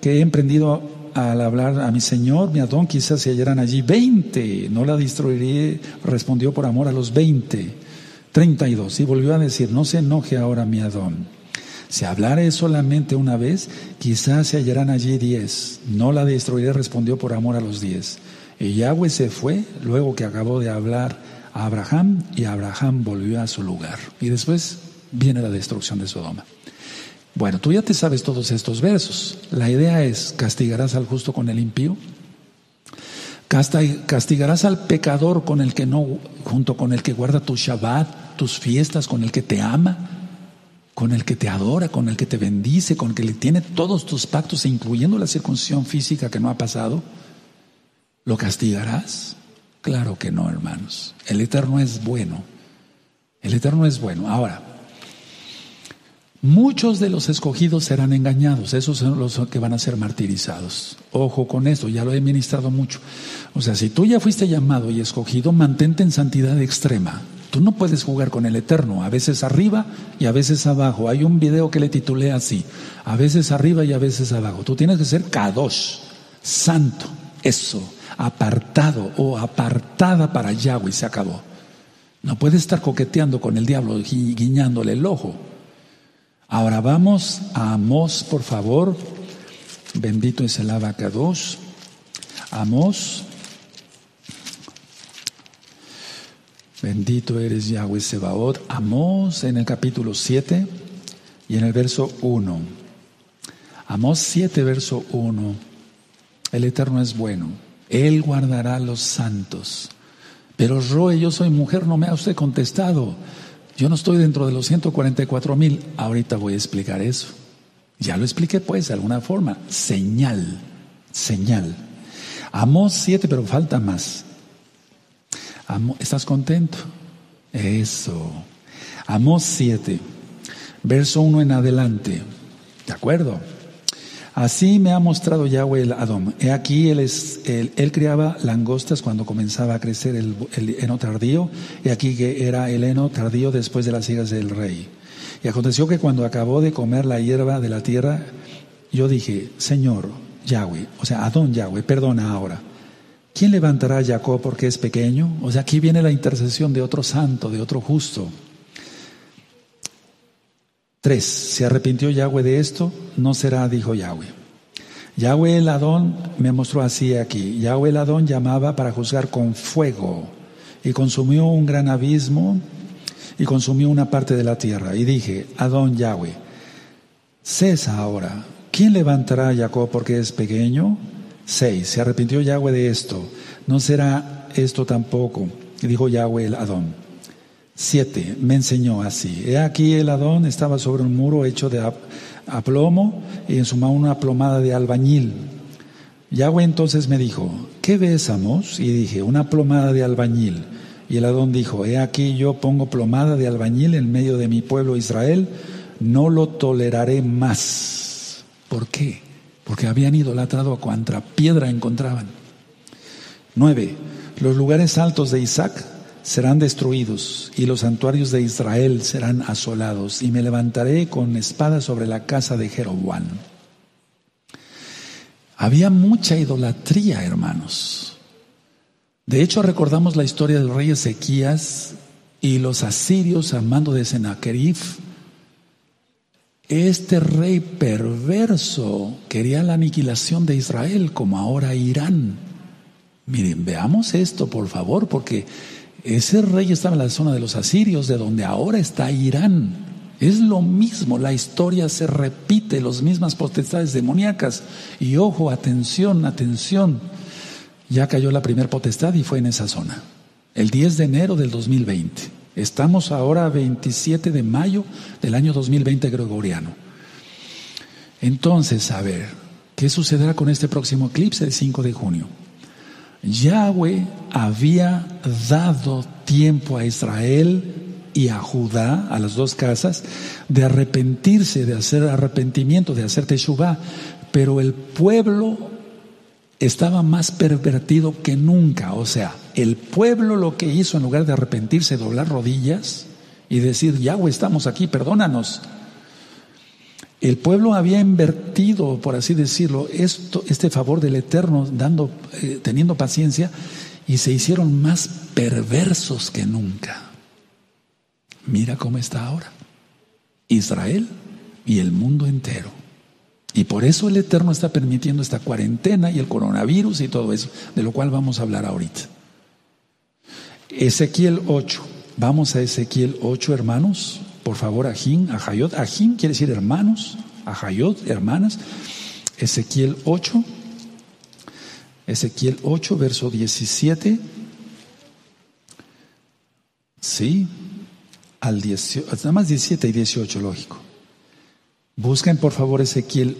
A: que he emprendido al hablar a mi Señor, mi Adón, quizás se hallaran allí veinte, no la destruiré, respondió por amor a los veinte. 32. Y volvió a decir, no se enoje ahora mi Adón. Si hablare solamente una vez, quizás se hallarán allí diez. No la destruiré, respondió por amor a los diez. Y Yahweh se fue luego que acabó de hablar a Abraham y Abraham volvió a su lugar. Y después viene la destrucción de Sodoma. Bueno, tú ya te sabes todos estos versos. La idea es, ¿castigarás al justo con el impío? ¿Castigarás al pecador con el que no, junto con el que guarda tu Shabbat, tus fiestas, con el que te ama, con el que te adora, con el que te bendice, con el que tiene todos tus pactos, incluyendo la circuncisión física que no ha pasado, ¿lo castigarás? Claro que no, hermanos. El Eterno es bueno. El Eterno es bueno. Ahora, muchos de los escogidos serán engañados. Esos son los que van a ser martirizados. Ojo con esto, ya lo he ministrado mucho. O sea, si tú ya fuiste llamado y escogido, mantente en santidad extrema. Tú no puedes jugar con el eterno, a veces arriba y a veces abajo. Hay un video que le titulé así, a veces arriba y a veces abajo. Tú tienes que ser kadosh, santo, eso, apartado o apartada para Yahweh se acabó. No puedes estar coqueteando con el diablo, guiñándole el ojo. Ahora vamos a Amós, por favor. Bendito es el abacados. Amós Bendito eres Yahweh Sebaot. Amós en el capítulo 7 y en el verso 1. Amós 7, verso 1. El Eterno es bueno. Él guardará los santos. Pero Roe, yo soy mujer, no me ha usted contestado. Yo no estoy dentro de los 144 mil. Ahorita voy a explicar eso. Ya lo expliqué pues de alguna forma. Señal, señal. Amós 7, pero falta más. ¿Estás contento? Eso. Amós 7, verso 1 en adelante. ¿De acuerdo? Así me ha mostrado Yahweh el Adom. He aquí, él, es, criaba langostas cuando comenzaba a crecer el, heno tardío. He aquí que era el heno tardío después de las hijas del rey. Y aconteció que cuando acabó de comer la hierba de la tierra, yo dije, Señor Yahweh, o sea, Adón Yahweh, perdona ahora. ¿Quién levantará a Jacob porque es pequeño? O sea, aquí viene la intercesión de otro santo, de otro justo. Tres, ¿se arrepintió Yahweh de esto? No será, dijo Yahweh. Yahweh el Adón me mostró así aquí. Yahweh el Adón llamaba para juzgar con fuego y consumió un gran abismo y consumió una parte de la tierra. Y dije, Adón Yahweh, cesa ahora. ¿Quién levantará a Jacob porque es pequeño? 6. Se arrepintió Yahweh de esto. No será esto tampoco. Dijo Yahweh el Adón. 7. Me enseñó así. He aquí el Adón estaba sobre un muro hecho de aplomo y en su mano una plomada de albañil. Yahweh entonces me dijo, ¿qué ves, Amos? Y dije, una plomada de albañil. Y el Adón dijo, he aquí yo pongo plomada de albañil en medio de mi pueblo Israel, no lo toleraré más. ¿Por qué? Porque habían idolatrado a cuanta piedra encontraban. Nueve, los lugares altos de Isaac serán destruidos y los santuarios de Israel serán asolados y me levantaré con espada sobre la casa de Jeroboam. Había mucha idolatría, hermanos. De hecho, recordamos la historia del rey Ezequías y los asirios al mando de Sennacherib este rey perverso quería la aniquilación de Israel, como ahora Irán. Miren, veamos esto, por favor, porque ese rey estaba en la zona de los asirios, de donde ahora está Irán. Es lo mismo, la historia se repite, las mismas potestades demoníacas. Y ojo, atención, atención. Ya cayó la primera potestad y fue en esa zona. El 10 de enero del 2020. Estamos ahora 27 de mayo del año 2020 gregoriano. Entonces, a ver, ¿qué sucederá con este próximo eclipse del 5 de junio? Yahweh había dado tiempo a Israel y a Judá, a las dos casas, de arrepentirse, de hacer arrepentimiento, de hacer teshuvah, pero el pueblo estaba más pervertido que nunca. O sea, el pueblo lo que hizo en lugar de arrepentirse, doblar rodillas y decir, Yahweh, estamos aquí, perdónanos. El pueblo había invertido, por así decirlo, esto, este favor del Eterno, dando, eh, teniendo paciencia, y se hicieron más perversos que nunca. Mira cómo está ahora. Israel y el mundo entero. Y por eso el Eterno está permitiendo esta cuarentena y el coronavirus y todo eso, de lo cual vamos a hablar ahorita. Ezequiel 8. Vamos a Ezequiel 8, hermanos. Por favor, Ajim, Ajayot. Ajim quiere decir hermanos, Ajayot, hermanas. Ezequiel 8. Ezequiel 8, verso 17. Sí, al 18, nada más 17 y 18, lógico. Busquen por favor Ezequiel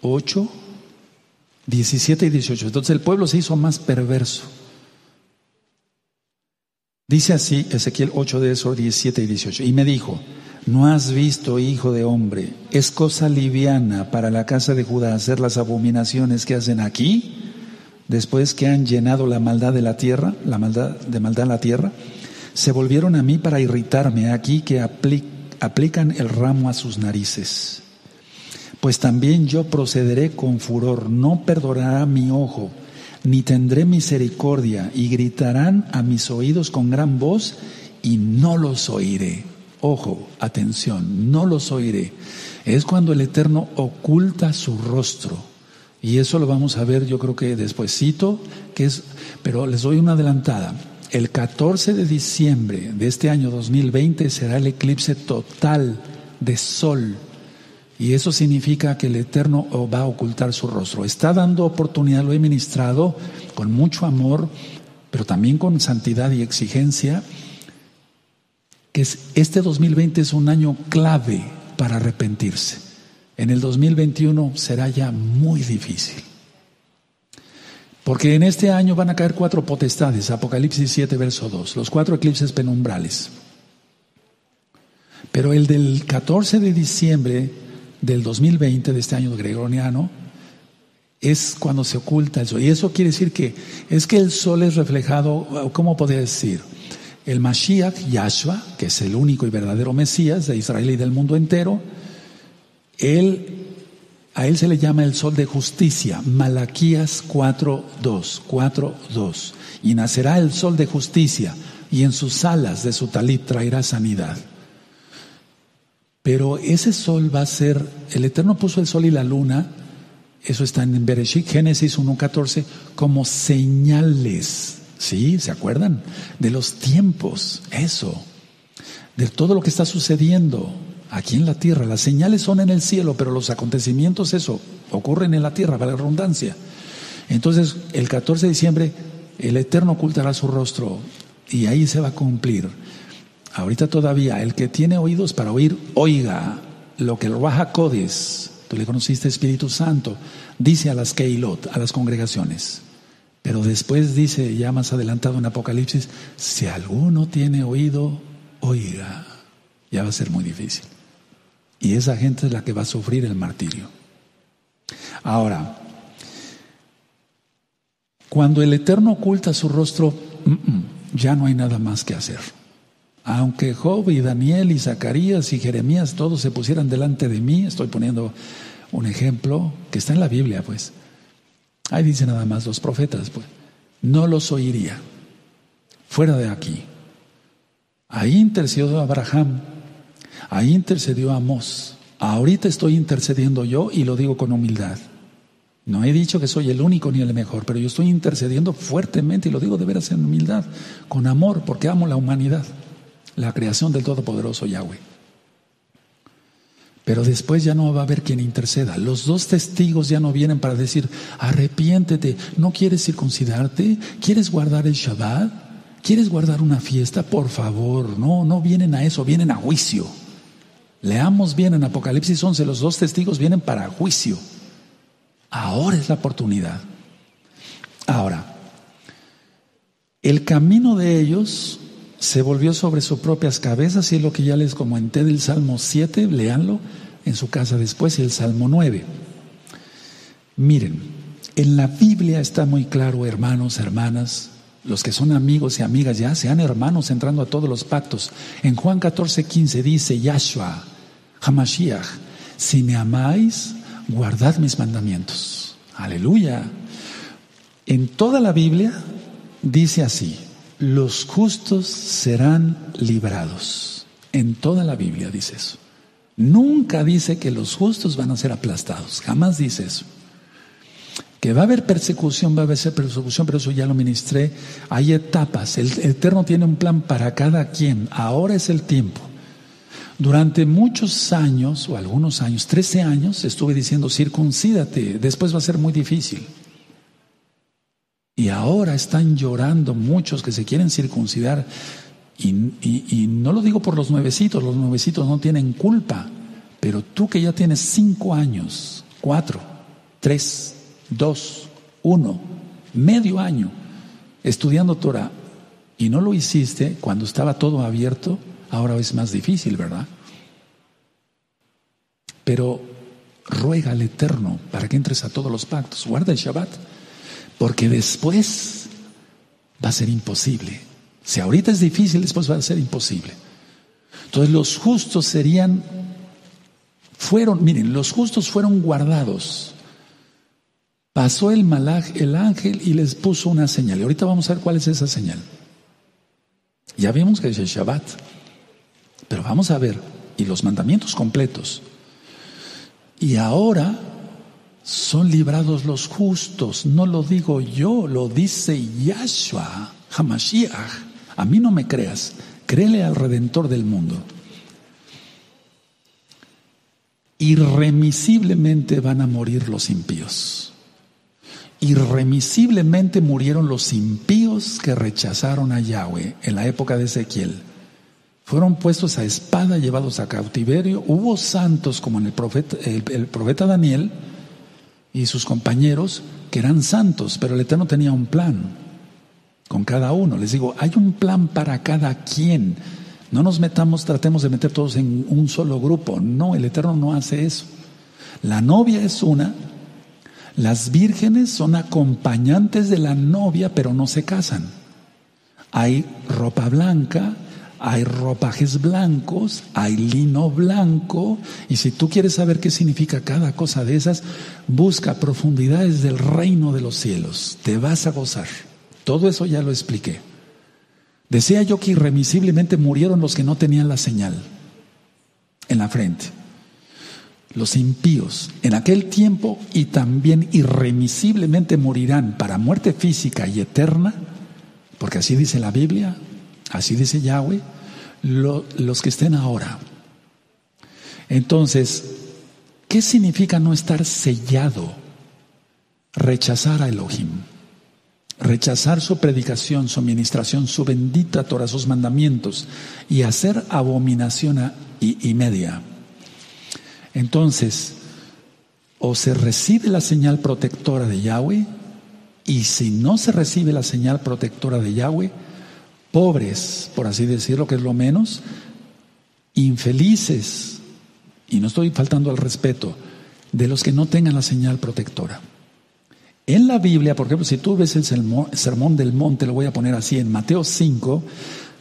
A: 8, 17 y 18. Entonces el pueblo se hizo más perverso. Dice así Ezequiel 8 de esos 17 y 18. Y me dijo, no has visto, hijo de hombre, es cosa liviana para la casa de Judá hacer las abominaciones que hacen aquí, después que han llenado la maldad de la tierra, la maldad de maldad la tierra se volvieron a mí para irritarme, aquí que aplican el ramo a sus narices. Pues también yo procederé con furor, no perdonará mi ojo, ni tendré misericordia, y gritarán a mis oídos con gran voz, y no los oiré. Ojo, atención, no los oiré. Es cuando el Eterno oculta su rostro. Y eso lo vamos a ver, yo creo que despuesito, que es, pero les doy una adelantada. El 14 de diciembre de este año 2020 será el eclipse total de sol. Y eso significa que el Eterno va a ocultar su rostro. Está dando oportunidad, lo he ministrado con mucho amor, pero también con santidad y exigencia, que este 2020 es un año clave para arrepentirse. En el 2021 será ya muy difícil. Porque en este año van a caer cuatro potestades, Apocalipsis 7, verso 2, los cuatro eclipses penumbrales. Pero el del 14 de diciembre del 2020, de este año gregoriano, es cuando se oculta el sol. Y eso quiere decir que es que el sol es reflejado, ¿cómo podría decir? El Mashiach, Yahshua, que es el único y verdadero Mesías de Israel y del mundo entero, él a él se le llama el sol de justicia, Malaquías 4.2, 4.2. Y nacerá el sol de justicia, y en sus alas de su talit traerá sanidad. Pero ese sol va a ser, el Eterno puso el sol y la luna, eso está en Bereshit, Génesis 1.14, como señales, ¿sí? ¿Se acuerdan? De los tiempos, eso, de todo lo que está sucediendo aquí en la tierra. Las señales son en el cielo, pero los acontecimientos, eso, ocurren en la tierra, para la redundancia. Entonces, el 14 de diciembre, el Eterno ocultará su rostro y ahí se va a cumplir. Ahorita todavía, el que tiene oídos para oír, oiga lo que el Raja Codes, tú le conociste Espíritu Santo, dice a las Keilot, a las congregaciones. Pero después dice, ya más adelantado en Apocalipsis, si alguno tiene oído, oiga. Ya va a ser muy difícil. Y esa gente es la que va a sufrir el martirio. Ahora, cuando el Eterno oculta su rostro, ya no hay nada más que hacer. Aunque Job y Daniel y Zacarías y Jeremías todos se pusieran delante de mí, estoy poniendo un ejemplo que está en la Biblia, pues. Ahí dice nada más los profetas, pues. No los oiría. Fuera de aquí. Ahí intercedió Abraham Ahí intercedió Amós. Ahorita estoy intercediendo yo y lo digo con humildad. No he dicho que soy el único ni el mejor, pero yo estoy intercediendo fuertemente y lo digo de veras en humildad, con amor, porque amo la humanidad, la creación del Todopoderoso Yahweh. Pero después ya no va a haber quien interceda. Los dos testigos ya no vienen para decir, arrepiéntete, ¿no quieres circuncidarte? ¿Quieres guardar el Shabbat? ¿Quieres guardar una fiesta? Por favor, no, no vienen a eso, vienen a juicio. Leamos bien en Apocalipsis 11, los dos testigos vienen para juicio. Ahora es la oportunidad. Ahora, el camino de ellos se volvió sobre sus propias cabezas y es lo que ya les comenté del Salmo 7, leanlo en su casa después, y el Salmo 9. Miren, en la Biblia está muy claro, hermanos, hermanas, los que son amigos y amigas ya, sean hermanos entrando a todos los pactos. En Juan 14, 15 dice, Yahshua, Hamashiach, si me amáis, guardad mis mandamientos. Aleluya. En toda la Biblia dice así, los justos serán librados. En toda la Biblia dice eso. Nunca dice que los justos van a ser aplastados, jamás dice eso. Que va a haber persecución, va a haber persecución, pero eso ya lo ministré. Hay etapas, el Eterno tiene un plan para cada quien, ahora es el tiempo. Durante muchos años, o algunos años, 13 años, estuve diciendo, circuncídate, después va a ser muy difícil. Y ahora están llorando muchos que se quieren circuncidar. Y, no lo digo por los nuevecitos, los nuevecitos no tienen culpa. Pero tú que ya tienes cinco años, cuatro, tres, dos, uno, medio año estudiando Torah y no lo hiciste cuando estaba todo abierto, ahora es más difícil, ¿verdad? Pero ruega al Eterno para que entres a todos los pactos, guarda el Shabbat. Porque después va a ser imposible. Si ahorita es difícil, después va a ser imposible. Entonces los justos serían, fueron, miren, los justos fueron guardados. Pasó el malaj, el ángel, y les puso una señal. Y ahorita vamos a ver cuál es esa señal. Ya vimos que es el Shabbat. Pero vamos a ver, y los mandamientos completos. Y ahora son librados los justos. No lo digo yo, lo dice Yahshua, Hamashiach. A mí no me creas, créele al Redentor del mundo. Irremisiblemente van a morir los impíos. Irremisiblemente murieron los impíos que rechazaron a Yahweh en la época de Ezequiel. Fueron puestos a espada, llevados a cautiverio. Hubo santos como en el profeta, el profeta Daniel, y sus compañeros que eran santos, pero el Eterno tenía un plan con cada uno. Les digo, hay un plan para cada quien. No nos metamos, tratemos de meter todos en un solo grupo. No, el Eterno no hace eso. La novia es una, las vírgenes son acompañantes de la novia, pero no se casan. Hay ropa blanca, hay ropajes blancos, hay lino blanco, y si tú quieres saber qué significa cada cosa de esas, busca profundidades del reino de los cielos, te vas a gozar. Todo eso ya lo expliqué. Decía yo que irremisiblemente murieron los que no tenían la señal en la frente. Los impíos en aquel tiempo y también irremisiblemente morirán para muerte física y eterna, porque así dice la Biblia, Así dice Yahweh, los que estén ahora. Entonces, ¿qué significa no estar sellado? Rechazar a Elohim, rechazar su predicación, su administración, su bendita Torah, sus mandamientos y hacer abominación y, y media. Entonces, o se recibe la señal protectora de Yahweh, y si no se recibe la señal protectora de Yahweh, pobres, por así decirlo, que es lo menos, infelices, y no estoy faltando al respeto, de los que no tengan la señal protectora. En la Biblia, por ejemplo, si tú ves el sermón del monte, lo voy a poner así, en Mateo 5,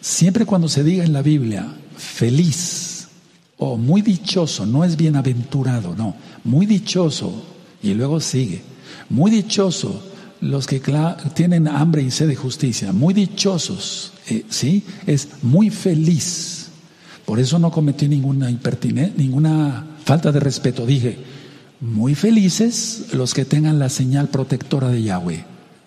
A: siempre cuando se diga en la Biblia feliz o muy dichoso, no es bienaventurado, no, muy dichoso, y luego sigue, muy dichoso los que tienen hambre y sed de justicia, muy dichosos, eh, ¿sí? Es muy feliz. Por eso no cometí ninguna impertinencia, ninguna falta de respeto. Dije, muy felices los que tengan la señal protectora de Yahweh.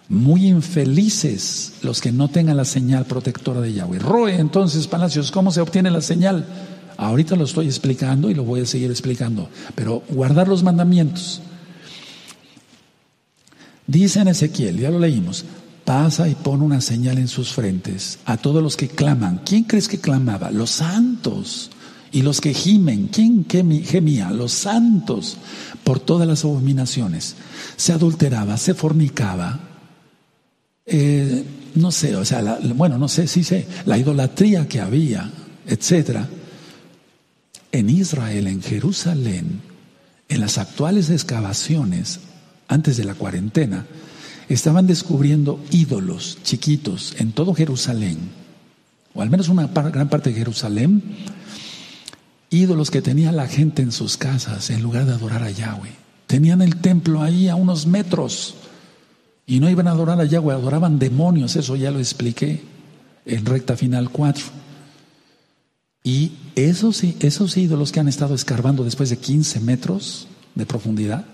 A: Muy infelices los que no tengan la señal protectora de Yahweh. Roe entonces, Palacios, ¿cómo se obtiene la señal? Ahorita lo estoy explicando y lo voy a seguir explicando, pero guardar los mandamientos. Dice en Ezequiel, ya lo leímos, pasa y pone una señal en sus frentes a todos los que claman. ¿Quién crees que clamaba? Los santos. Y los que gimen, ¿quién gemía? Los santos por todas las abominaciones. Se adulteraba, se fornicaba. Eh, no sé, o sea, bueno, no sé si sé, la idolatría que había, etcétera. En Israel, en Jerusalén, en las actuales excavaciones, antes de la cuarentena, estaban descubriendo ídolos chiquitos en todo Jerusalén, o al menos una gran parte de Jerusalén, ídolos que tenía la gente en sus casas en lugar de adorar a Yahweh. Tenían el templo ahí a unos metros y no iban a adorar a Yahweh, adoraban demonios, eso ya lo expliqué en recta final 4. Y esos, esos ídolos que han estado escarbando después de 15 metros de profundidad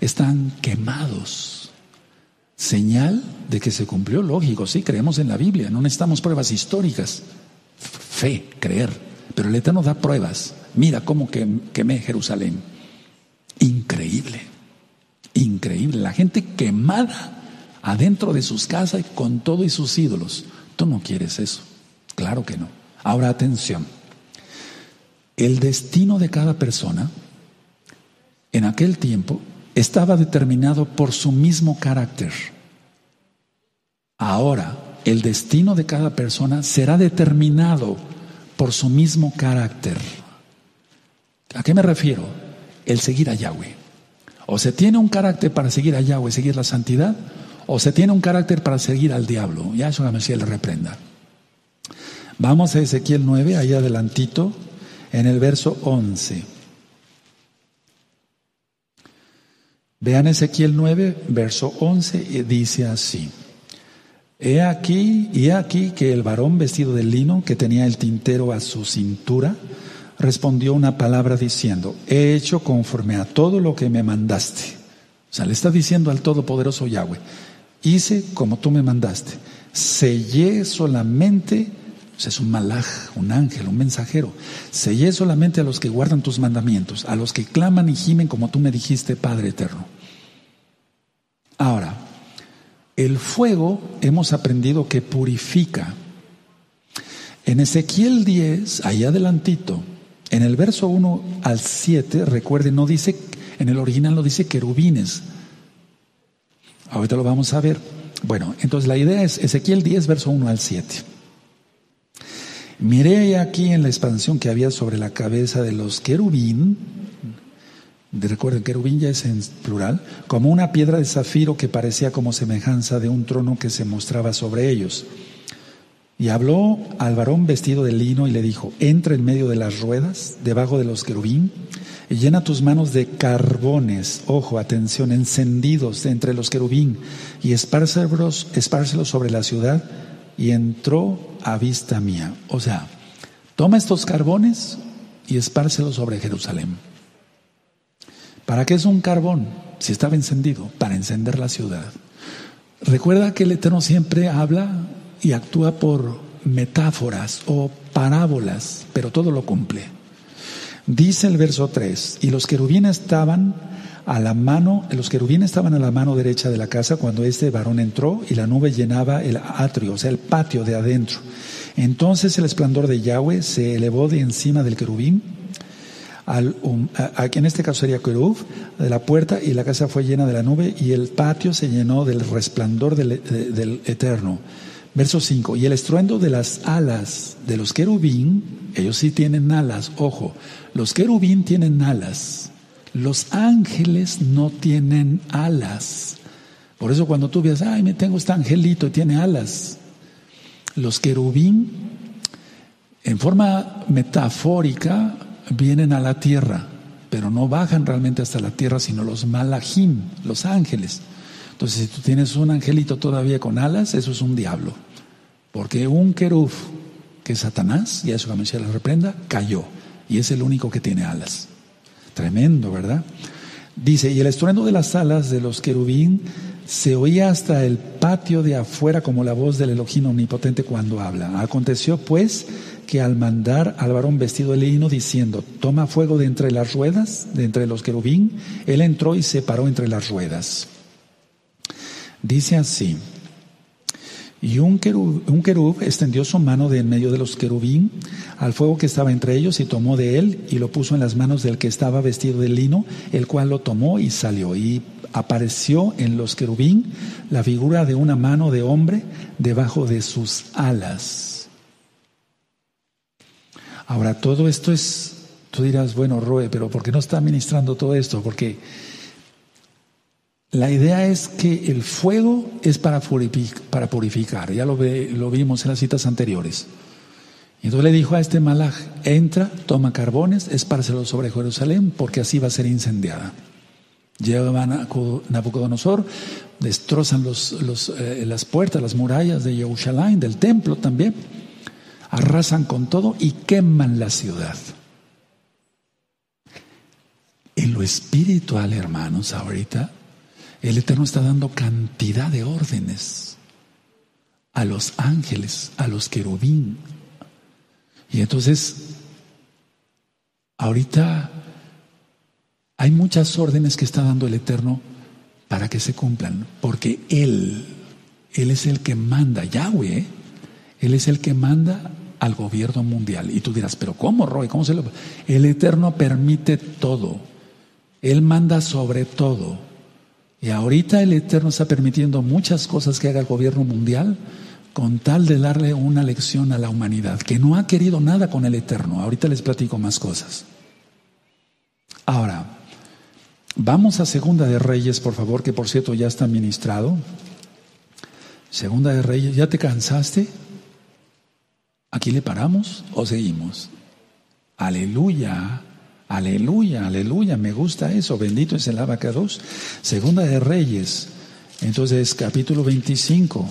A: están quemados. Señal de que se cumplió, lógico, sí, creemos en la Biblia, no necesitamos pruebas históricas. Fe, creer. Pero el Eterno da pruebas. Mira cómo quemé Jerusalén. Increíble, increíble. La gente quemada adentro de sus casas con todo y sus ídolos. Tú no quieres eso. Claro que no. Ahora atención. El destino de cada persona en aquel tiempo estaba determinado por su mismo carácter. Ahora, el destino de cada persona será determinado por su mismo carácter. ¿A qué me refiero? El seguir a Yahweh. O se tiene un carácter para seguir a Yahweh, seguir la santidad, o se tiene un carácter para seguir al diablo. Ya eso Mesías le reprenda. Vamos a Ezequiel 9, ahí adelantito, en el verso 11. Vean Ezequiel 9, verso 11, dice así. He aquí, y he aquí que el varón vestido de lino, que tenía el tintero a su cintura, respondió una palabra diciendo, he hecho conforme a todo lo que me mandaste. O sea, le está diciendo al Todopoderoso Yahweh, hice como tú me mandaste. Sellé solamente, es un malaj, un ángel, un mensajero. Sellé solamente a los que guardan tus mandamientos, a los que claman y gimen como tú me dijiste, Padre eterno. Ahora, el fuego hemos aprendido que purifica. En Ezequiel 10, ahí adelantito, en el verso 1 al 7, recuerden, no dice, en el original no dice querubines. Ahorita lo vamos a ver. Bueno, entonces la idea es Ezequiel 10, verso 1 al 7. Miré aquí en la expansión que había sobre la cabeza de los querubín, recuerden, querubín ya es en plural, como una piedra de zafiro que parecía como semejanza de un trono que se mostraba sobre ellos. Y habló al varón vestido de lino y le dijo, entra en medio de las ruedas, debajo de los querubín, y llena tus manos de carbones, ojo, atención, encendidos entre los querubín, y espárcelos, espárcelos sobre la ciudad, y entró a vista mía. O sea, toma estos carbones y espárcelos sobre Jerusalén. ¿Para qué es un carbón? Si estaba encendido, para encender la ciudad. Recuerda que el Eterno siempre habla y actúa por metáforas o parábolas, pero todo lo cumple. Dice el verso 3, y los querubines estaban a la mano, los querubines estaban a la mano derecha de la casa cuando este varón entró y la nube llenaba el atrio, o sea, el patio de adentro. Entonces el esplendor de Yahweh se elevó de encima del querubín al, en este caso sería Kerub, de la puerta, y la casa fue llena de la nube, y el patio se llenó del resplandor del, del Eterno. Verso 5, y el estruendo de las alas de los querubín, ellos sí tienen alas, ojo, los querubín tienen alas, los ángeles no tienen alas. Por eso cuando tú ves, ay, me tengo este angelito y tiene alas. Los querubín, en forma metafórica, vienen a la tierra, pero no bajan realmente hasta la tierra, sino los malajim, los ángeles. Entonces, si tú tienes un angelito todavía con alas, eso es un diablo. Porque un queruf, que es Satanás, y a eso la reprenda, cayó. Y es el único que tiene alas. Tremendo, ¿verdad? Dice, y el estruendo de las alas de los querubín se oía hasta el patio de afuera como la voz del Elohim omnipotente cuando habla. Aconteció pues que al mandar al varón vestido de lino diciendo, toma fuego de entre las ruedas, de entre los querubín, él entró y se paró entre las ruedas. Dice así, y un querub, extendió su mano de en medio de los querubín al fuego que estaba entre ellos y tomó de él y lo puso en las manos del que estaba vestido de lino, el cual lo tomó y salió. Y apareció en los querubín la figura de una mano de hombre debajo de sus alas. Ahora, todo esto es, tú dirás, bueno, Roe, pero ¿por qué no está ministrando todo esto? Porque la idea es que el fuego es para purificar, ya lo, lo vimos en las citas anteriores. Y entonces le dijo a este malaj, entra, toma carbones, espárcelo sobre Jerusalén, porque así va a ser incendiada. Llevan a Nabucodonosor, destrozan eh, las puertas, las murallas de Jerusalén, del templo también, arrasan con todo y queman la ciudad. En lo espiritual, hermanos, ahorita el Eterno está dando cantidad de órdenes a los ángeles, a los querubín. Y entonces, ahorita hay muchas órdenes que está dando el Eterno para que se cumplan, porque Él, Él es el que manda, Yahweh, ¿eh? Él es el que manda al gobierno mundial. Y tú dirás, pero ¿cómo, Roy? ¿Cómo se lo...? El Eterno permite todo. Él manda sobre todo. Y ahorita el Eterno está permitiendo muchas cosas que haga el gobierno mundial con tal de darle una lección a la humanidad, que no ha querido nada con el Eterno. Ahorita les platico más cosas. Ahora, vamos a Segunda de Reyes, por favor, que por cierto ya está ministrado. Segunda de Reyes, ¿ya te cansaste? ¿Aquí le paramos o seguimos? Aleluya. Aleluya, aleluya, me gusta eso, bendito es el abacados. Segunda de Reyes, entonces capítulo 25.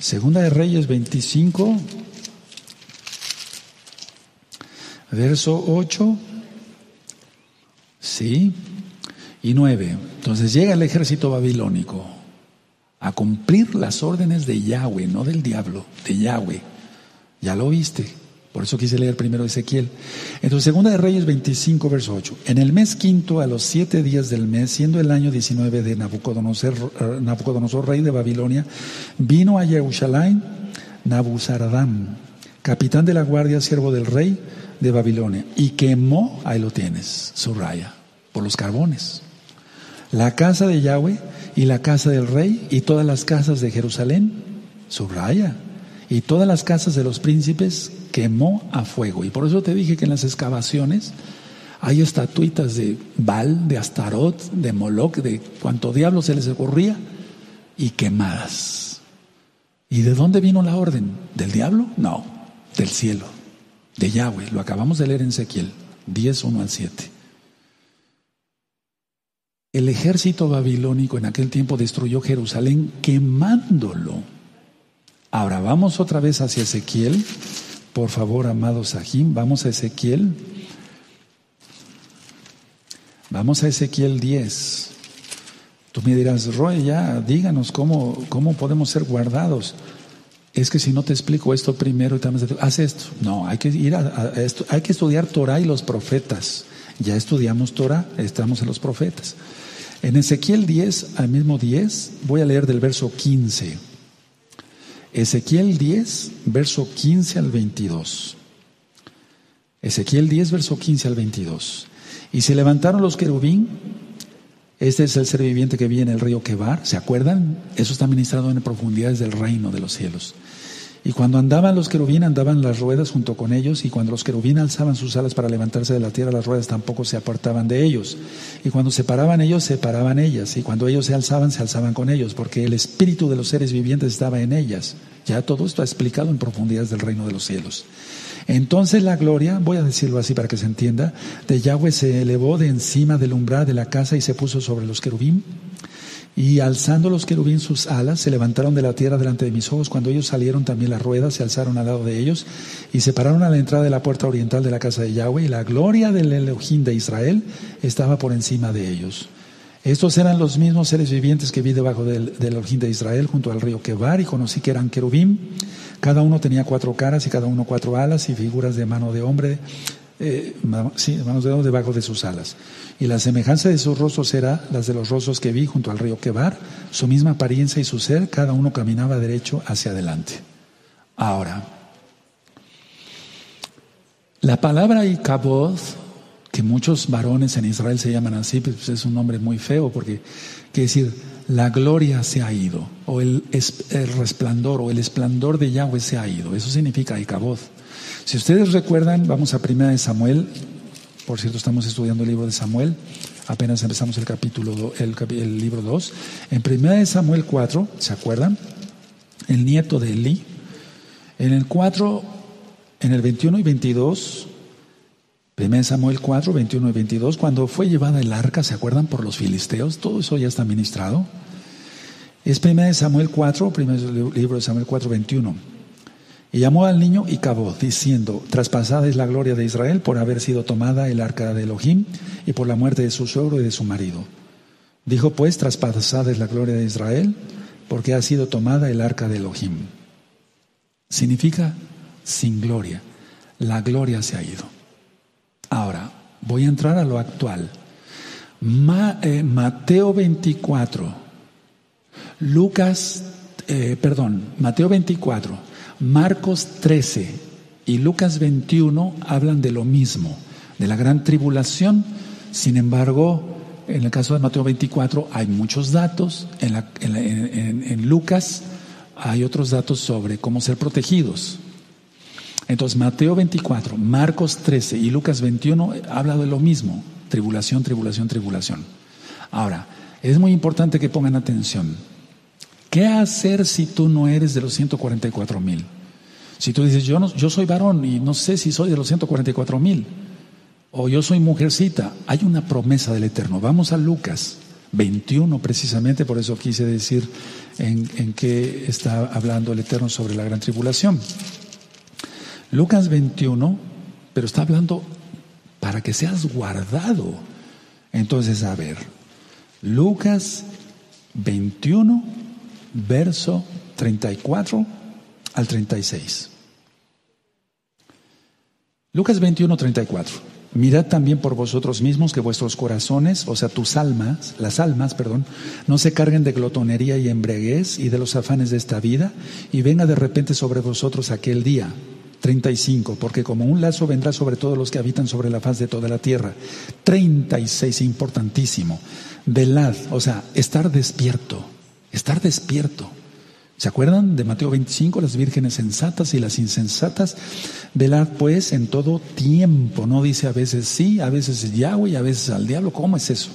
A: Segunda de Reyes 25, verso 8, sí, y 9. Entonces llega el ejército babilónico a cumplir las órdenes de Yahweh, no del diablo, de Yahweh. Ya lo viste. Por eso quise leer primero Ezequiel. Entonces, segunda de Reyes 25, verso 8. En el mes quinto, a los siete días del mes, siendo el año 19 de Nabucodonosor, eh, Nabucodonosor rey de Babilonia, vino a Jerusalén Nabuzaradán, capitán de la guardia, siervo del rey de Babilonia, y quemó, ahí lo tienes, su raya, por los carbones. La casa de Yahweh y la casa del rey y todas las casas de Jerusalén, su raya y todas las casas de los príncipes quemó a fuego. Y por eso te dije que en las excavaciones hay estatuitas de Baal, de Astarot, de Moloch, de cuanto diablo se les ocurría, y quemadas. ¿Y de dónde vino la orden? ¿Del diablo? No, del cielo, de Yahweh. Lo acabamos de leer en Ezequiel 10, 1 al 7. El ejército babilónico en aquel tiempo destruyó Jerusalén quemándolo Ahora vamos otra vez hacia Ezequiel. Por favor, amado Sahim, vamos a Ezequiel. Vamos a Ezequiel 10. Tú me dirás, Roy, ya díganos cómo, cómo podemos ser guardados. Es que si no te explico esto primero, haz esto. No, hay que ir a, esto, hay que estudiar Torah y los profetas. Ya estudiamos Torah, estamos en los profetas. En Ezequiel 10, al mismo 10, voy a leer del verso 15. Ezequiel 10, verso 15 al 22. Ezequiel 10, verso 15 al 22. Y se levantaron los querubín. Este es el ser viviente que vive en el río Quebar. ¿Se acuerdan? Eso está ministrado en profundidades del reino de los cielos. Y cuando andaban los querubín, andaban las ruedas junto con ellos, y cuando los querubín alzaban sus alas para levantarse de la tierra, las ruedas tampoco se apartaban de ellos. Y cuando se paraban ellos, se paraban ellas, y cuando ellos se alzaban, se alzaban con ellos, porque el espíritu de los seres vivientes estaba en ellas. Ya todo esto ha explicado en profundidades del reino de los cielos. Entonces la gloria, voy a decirlo así para que se entienda, de Yahweh se elevó de encima del umbral de la casa y se puso sobre los querubín y alzando los querubín sus alas, se levantaron de la tierra delante de mis ojos. Cuando ellos salieron, también las ruedas se alzaron al lado de ellos y se pararon a la entrada de la puerta oriental de la casa de Yahweh. Y la gloria del Elohim de Israel estaba por encima de ellos. Estos eran los mismos seres vivientes que vi debajo del, del de Israel, junto al río Kebar, y conocí que eran querubín. Cada uno tenía cuatro caras y cada uno cuatro alas y figuras de mano de hombre, eh, sí, manos de debajo de sus alas. Y la semejanza de sus rostros era las de los rostros que vi junto al río Kebar, su misma apariencia y su ser, cada uno caminaba derecho hacia adelante. Ahora, la palabra Ikabod que muchos varones en Israel se llaman así, pues es un nombre muy feo porque quiere decir la gloria se ha ido, o el, resplandor, o el esplendor de Yahweh se ha ido. Eso significa Ikabod. Si ustedes recuerdan, vamos a Primera de Samuel. Por cierto, estamos estudiando el libro de Samuel. Apenas empezamos el capítulo, el, libro 2. En Primera de Samuel 4, ¿se acuerdan? El nieto de Eli. En el 4, en el 21 y 22, 1 Samuel 4, 21 y 22, cuando fue llevada el arca, ¿se acuerdan? Por los filisteos, todo eso ya está ministrado. Es 1 Samuel 4, primer libro de Samuel 4, 21. Y llamó al niño y cabó, diciendo, traspasada es la gloria de Israel por haber sido tomada el arca de Elohim y por la muerte de su suegro y de su marido. Dijo pues, traspasada es la gloria de Israel porque ha sido tomada el arca de Elohim. Significa sin gloria. La gloria se ha ido. Ahora, voy a entrar a lo actual. Eh, Mateo 24, Lucas, eh, perdón, Mateo 24, Marcos 13 y Lucas 21 hablan de lo mismo, de la gran tribulación. Sin embargo, en el caso de Mateo 24 hay muchos datos, en Lucas hay otros datos sobre cómo ser protegidos. Entonces Mateo 24, Marcos 13 y Lucas 21 habla de lo mismo, tribulación, tribulación, tribulación. Ahora, es muy importante que pongan atención. ¿Qué hacer si tú no eres de los 144 mil? Si tú dices, yo, no, yo soy varón y no sé si soy de los 144 mil, o yo soy mujercita, hay una promesa del Eterno. Vamos a Lucas 21 precisamente, por eso quise decir en, en qué está hablando el Eterno sobre la gran tribulación. Lucas 21, pero está hablando para que seas guardado. Entonces, a ver, Lucas 21, verso 34 al 36. Lucas 21, 34. Mirad también por vosotros mismos que vuestros corazones, o sea, tus almas, las almas, perdón, no se carguen de glotonería y embriaguez y de los afanes de esta vida, y venga de repente sobre vosotros aquel día 35, porque como un lazo vendrá sobre todos los que habitan sobre la faz de toda la tierra. 36, importantísimo. Velad, o sea, estar despierto, estar despierto. ¿Se acuerdan de Mateo 25, las vírgenes sensatas y las insensatas? Velad pues en todo tiempo, no dice a veces sí, a veces Yahweh y a veces al diablo, ¿cómo es eso?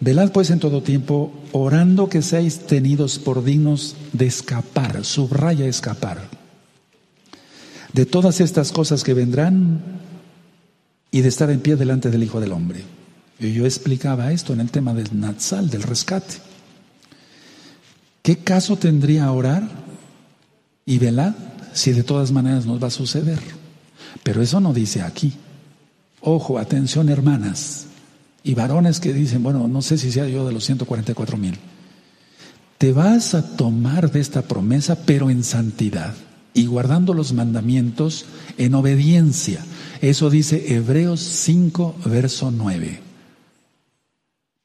A: Velad pues en todo tiempo, orando que seáis tenidos por dignos de escapar, subraya escapar de todas estas cosas que vendrán y de estar en pie delante del Hijo del Hombre. Y yo explicaba esto en el tema del Natsal, del rescate. ¿Qué caso tendría orar y velar si de todas maneras nos va a suceder? Pero eso no dice aquí. Ojo, atención hermanas y varones que dicen, bueno, no sé si sea yo de los 144 mil. Te vas a tomar de esta promesa, pero en santidad y guardando los mandamientos en obediencia. Eso dice Hebreos 5, verso 9.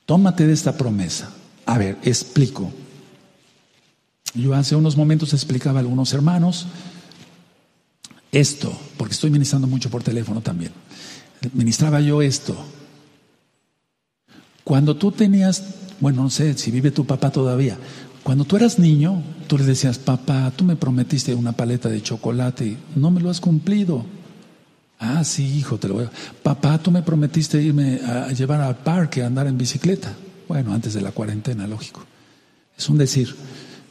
A: Tómate de esta promesa. A ver, explico. Yo hace unos momentos explicaba a algunos hermanos esto, porque estoy ministrando mucho por teléfono también. Ministraba yo esto. Cuando tú tenías, bueno, no sé si vive tu papá todavía, cuando tú eras niño, tú le decías, papá, tú me prometiste una paleta de chocolate, no me lo has cumplido. Ah, sí, hijo, te lo voy a... Papá, tú me prometiste irme a llevar al parque a andar en bicicleta. Bueno, antes de la cuarentena, lógico. Es un decir,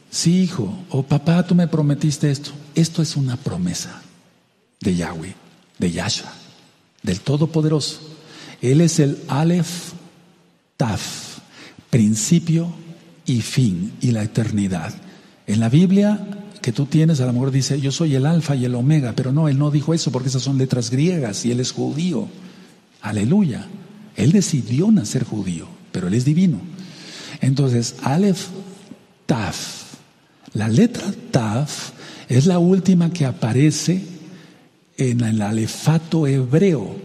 A: sí, hijo, o papá, tú me prometiste esto. Esto es una promesa de Yahweh, de Yahshua, del Todopoderoso. Él es el Aleph Taf, principio y fin y la eternidad. En la Biblia que tú tienes, a lo mejor dice, yo soy el alfa y el omega, pero no, él no dijo eso porque esas son letras griegas y él es judío. Aleluya. Él decidió nacer judío, pero él es divino. Entonces, Aleph Taf. La letra Taf es la última que aparece en el alefato hebreo.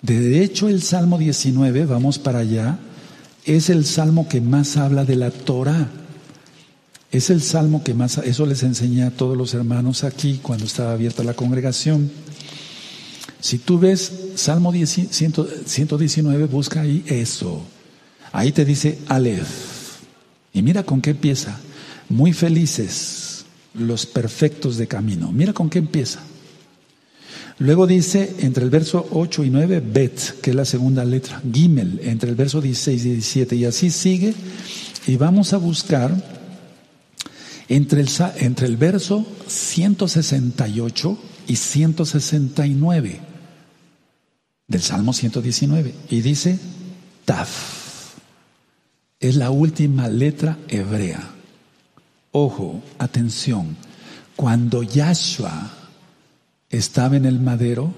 A: De hecho, el Salmo 19, vamos para allá, es el salmo que más habla de la Torah. Es el salmo que más, eso les enseñé a todos los hermanos aquí cuando estaba abierta la congregación. Si tú ves Salmo 119, busca ahí eso. Ahí te dice Aleph. Y mira con qué empieza. Muy felices los perfectos de camino. Mira con qué empieza. Luego dice entre el verso 8 y 9, Bet, que es la segunda letra. Gimel, entre el verso 16 y 17. Y así sigue. Y vamos a buscar entre el, entre el verso 168 y 169 del Salmo 119. Y dice Taf. Es la última letra hebrea. Ojo, atención, cuando Yahshua estaba en el madero,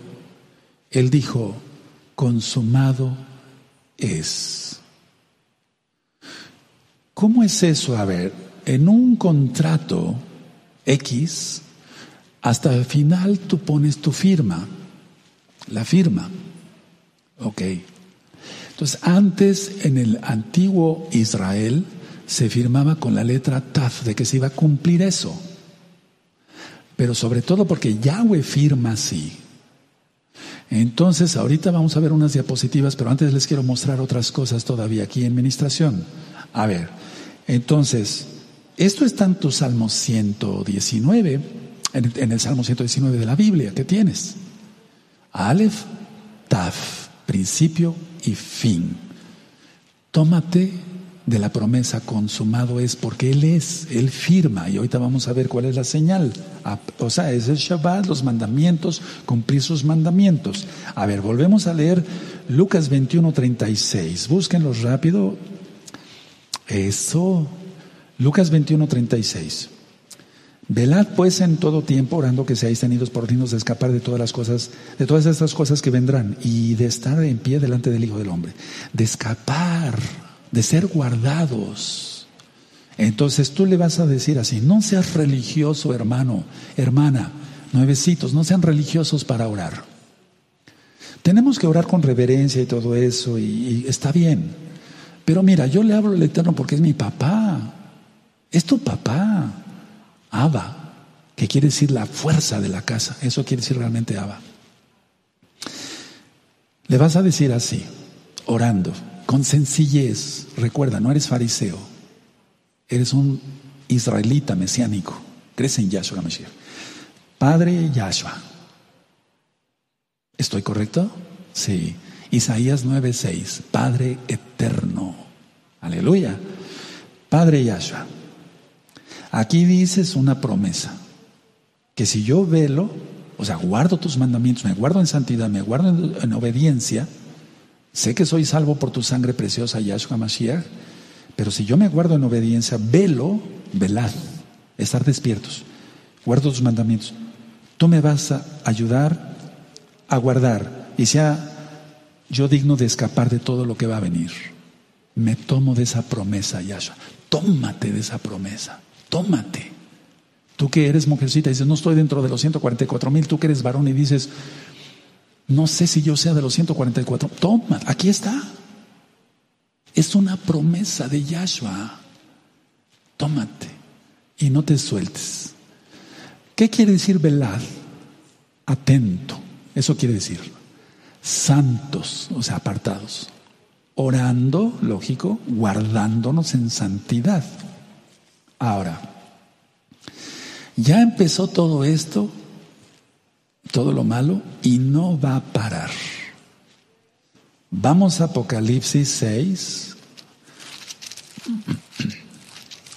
A: él dijo, consumado es. ¿Cómo es eso? A ver, en un contrato X, hasta el final tú pones tu firma, la firma. Ok. Entonces, antes en el antiguo Israel, se firmaba con la letra Taf de que se iba a cumplir eso. Pero sobre todo porque Yahweh firma así. Entonces, ahorita vamos a ver unas diapositivas, pero antes les quiero mostrar otras cosas todavía aquí en administración. A ver, entonces, esto está en tu Salmo 119, en, en el Salmo 119 de la Biblia, ¿qué tienes? Aleph, Taf, principio y fin. Tómate de la promesa consumado es porque Él es, Él firma, y ahorita vamos a ver cuál es la señal. Ah, o sea, es el Shabbat, los mandamientos, cumplir sus mandamientos. A ver, volvemos a leer Lucas 21, 36. Búsquenlo rápido. Eso. Lucas 21, 36. Velad pues en todo tiempo orando que seáis tenidos por dignos de escapar de todas las cosas, de todas estas cosas que vendrán y de estar en pie delante del Hijo del Hombre. De escapar de ser guardados. Entonces tú le vas a decir así, no seas religioso hermano, hermana, nuevecitos, no sean religiosos para orar. Tenemos que orar con reverencia y todo eso, y, está bien. Pero mira, yo le hablo al Eterno porque es mi papá, es tu papá, Abba, que quiere decir la fuerza de la casa, eso quiere decir realmente Abba. Le vas a decir así, orando con sencillez. Recuerda, no eres fariseo, eres un israelita mesiánico. Crees en Yahshua Mashiach. Padre Yahshua. ¿Estoy correcto? Sí. Isaías 9:6. Padre eterno. Aleluya. Padre Yahshua. Aquí dices una promesa. Que si yo velo, o sea, guardo tus mandamientos, me guardo en santidad, me guardo en, en obediencia, Sé que soy salvo por tu sangre preciosa, Yahshua Mashiach, pero si yo me guardo en obediencia, velo, velad, estar despiertos, guardo tus mandamientos. Tú me vas a ayudar a guardar y sea yo digno de escapar de todo lo que va a venir. Me tomo de esa promesa, Yahshua. Tómate de esa promesa. Tómate. Tú que eres mujercita y dices, no estoy dentro de los 144 mil, tú que eres varón y dices, no sé si yo sea de los 144. Toma, aquí está. Es una promesa de Yahshua. Tómate y no te sueltes. ¿Qué quiere decir velad? Atento. Eso quiere decir santos, o sea, apartados. Orando, lógico, guardándonos en santidad. Ahora, ya empezó todo esto todo lo malo y no va a parar. Vamos a Apocalipsis 6.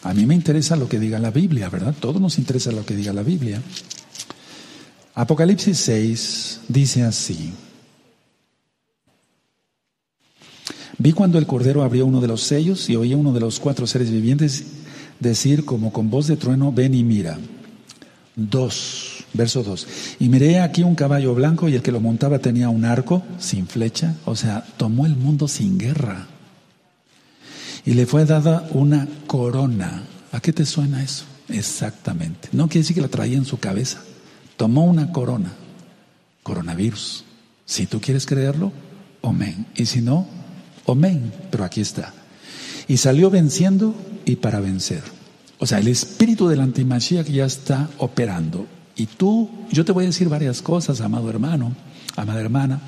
A: A mí me interesa lo que diga la Biblia, ¿verdad? Todos nos interesa lo que diga la Biblia. Apocalipsis 6 dice así. Vi cuando el Cordero abrió uno de los sellos y oí uno de los cuatro seres vivientes decir como con voz de trueno, ven y mira. Dos Verso 2. Y miré aquí un caballo blanco y el que lo montaba tenía un arco sin flecha, o sea, tomó el mundo sin guerra. y le fue dada una corona. ¿A qué te suena eso? Exactamente. No quiere decir que la traía en su cabeza. Tomó una corona. Coronavirus. Si tú quieres creerlo, amén. Y si no, amén. Pero aquí está. Y salió venciendo y para vencer. O sea, el espíritu del que ya está operando. Y tú, yo te voy a decir varias cosas, amado hermano, amada hermana.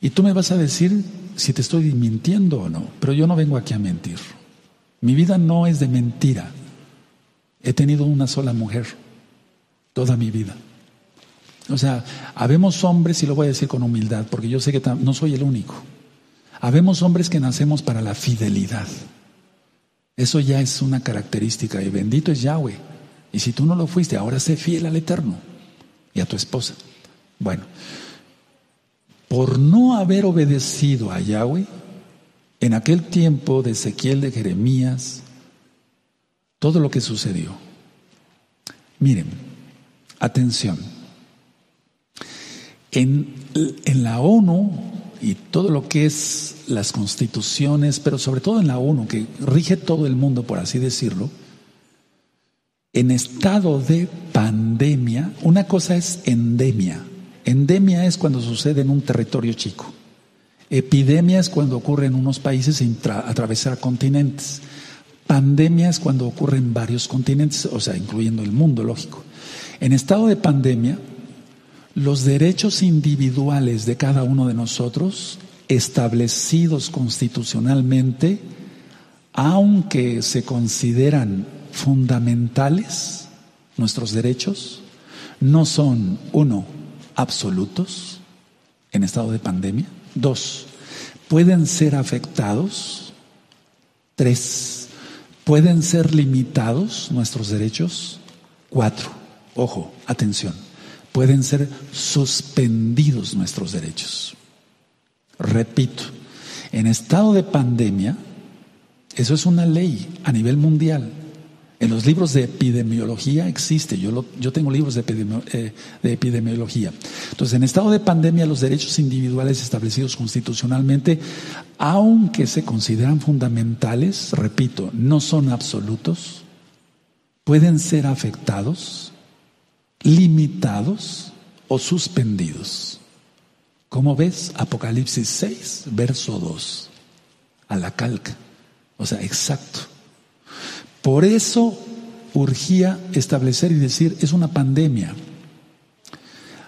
A: Y tú me vas a decir si te estoy mintiendo o no. Pero yo no vengo aquí a mentir. Mi vida no es de mentira. He tenido una sola mujer toda mi vida. O sea, habemos hombres, y lo voy a decir con humildad, porque yo sé que no soy el único. Habemos hombres que nacemos para la fidelidad. Eso ya es una característica y bendito es Yahweh. Y si tú no lo fuiste, ahora sé fiel al Eterno y a tu esposa. Bueno, por no haber obedecido a Yahweh, en aquel tiempo de Ezequiel de Jeremías, todo lo que sucedió. Miren, atención. En, en la ONU y todo lo que es las constituciones, pero sobre todo en la ONU, que rige todo el mundo, por así decirlo, en estado de pandemia, una cosa es endemia. Endemia es cuando sucede en un territorio chico. Epidemia es cuando ocurre en unos países e atravesar continentes. Pandemia es cuando ocurre en varios continentes, o sea, incluyendo el mundo, lógico. En estado de pandemia, los derechos individuales de cada uno de nosotros, establecidos constitucionalmente, aunque se consideran fundamentales, nuestros derechos, no son, uno, absolutos en estado de pandemia, dos, pueden ser afectados, tres, pueden ser limitados nuestros derechos, cuatro, ojo, atención pueden ser suspendidos nuestros derechos. Repito, en estado de pandemia, eso es una ley a nivel mundial. En los libros de epidemiología existe, yo, yo tengo libros de, eh, de, epidemiología. Entonces, en estado de pandemia, los derechos individuales establecidos constitucionalmente, aunque se consideran fundamentales, repito, no son absolutos, pueden ser afectados limitados o suspendidos. ¿Cómo ves? Apocalipsis 6, verso 2, a la calca, o sea, exacto. Por eso urgía establecer y decir, es una pandemia.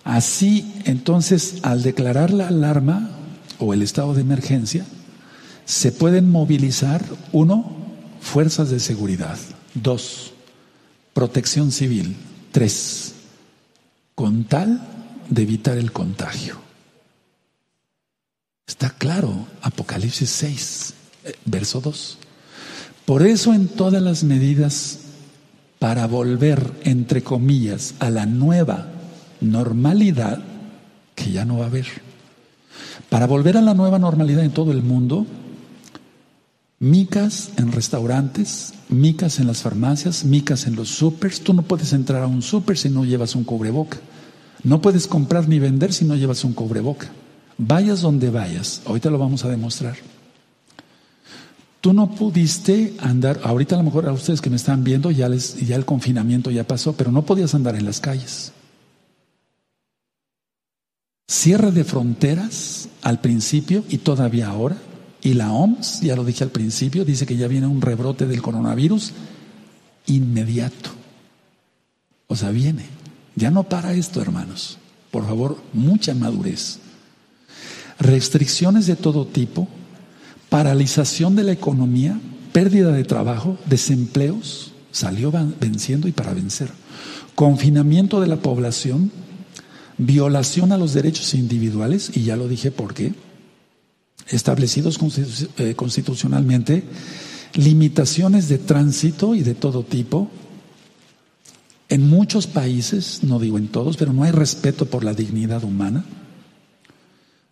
A: Así, entonces, al declarar la alarma o el estado de emergencia, se pueden movilizar, uno, fuerzas de seguridad, dos, protección civil, tres, con tal de evitar el contagio. Está claro, Apocalipsis 6, eh, verso 2. Por eso en todas las medidas para volver, entre comillas, a la nueva normalidad, que ya no va a haber, para volver a la nueva normalidad en todo el mundo, micas en restaurantes, micas en las farmacias, micas en los supers. Tú no puedes entrar a un super si no llevas un cubreboca. No puedes comprar ni vender si no llevas un cubreboca. Vayas donde vayas, ahorita lo vamos a demostrar. Tú no pudiste andar, ahorita a lo mejor a ustedes que me están viendo ya, ya el confinamiento ya pasó, pero no podías andar en las calles. Cierre de fronteras al principio y todavía ahora. Y la OMS, ya lo dije al principio, dice que ya viene un rebrote del coronavirus inmediato. O sea, viene. Ya no para esto, hermanos. Por favor, mucha madurez. Restricciones de todo tipo, paralización de la economía, pérdida de trabajo, desempleos, salió venciendo y para vencer. Confinamiento de la población, violación a los derechos individuales, y ya lo dije por qué, establecidos eh, constitucionalmente, limitaciones de tránsito y de todo tipo. En muchos países, no digo en todos, pero no hay respeto por la dignidad humana.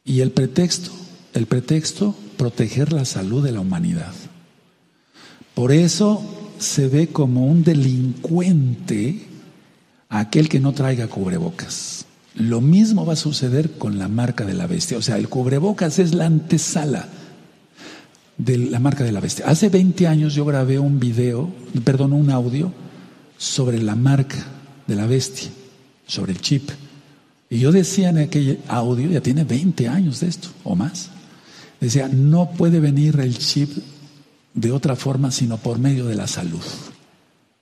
A: Y el pretexto, el pretexto, proteger la salud de la humanidad. Por eso se ve como un delincuente aquel que no traiga cubrebocas. Lo mismo va a suceder con la marca de la bestia. O sea, el cubrebocas es la antesala. de la marca de la bestia. Hace 20 años yo grabé un video, perdón, un audio sobre la marca de la bestia, sobre el chip. Y yo decía en aquel audio, ya tiene 20 años de esto o más, decía, no puede venir el chip de otra forma sino por medio de la salud.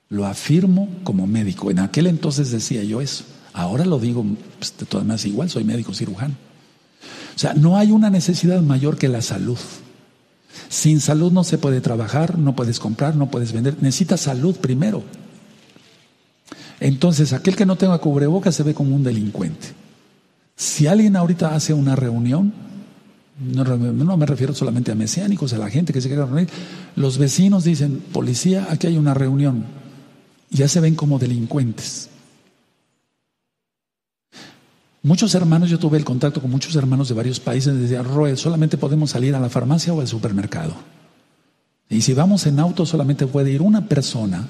A: Lo afirmo como médico. En aquel entonces decía yo eso. Ahora lo digo pues, de todas maneras igual, soy médico cirujano. O sea, no hay una necesidad mayor que la salud. Sin salud no se puede trabajar, no puedes comprar, no puedes vender. Necesitas salud primero. Entonces, aquel que no tenga cubrebocas se ve como un delincuente. Si alguien ahorita hace una reunión, no, me refiero solamente a mesiánicos, a la gente que se quiere reunir, los vecinos dicen, policía, aquí hay una reunión. Ya se ven como delincuentes. Muchos hermanos, yo tuve el contacto con muchos hermanos de varios países, decían, Roe, solamente podemos salir a la farmacia o al supermercado. Y si vamos en auto, solamente puede ir una persona.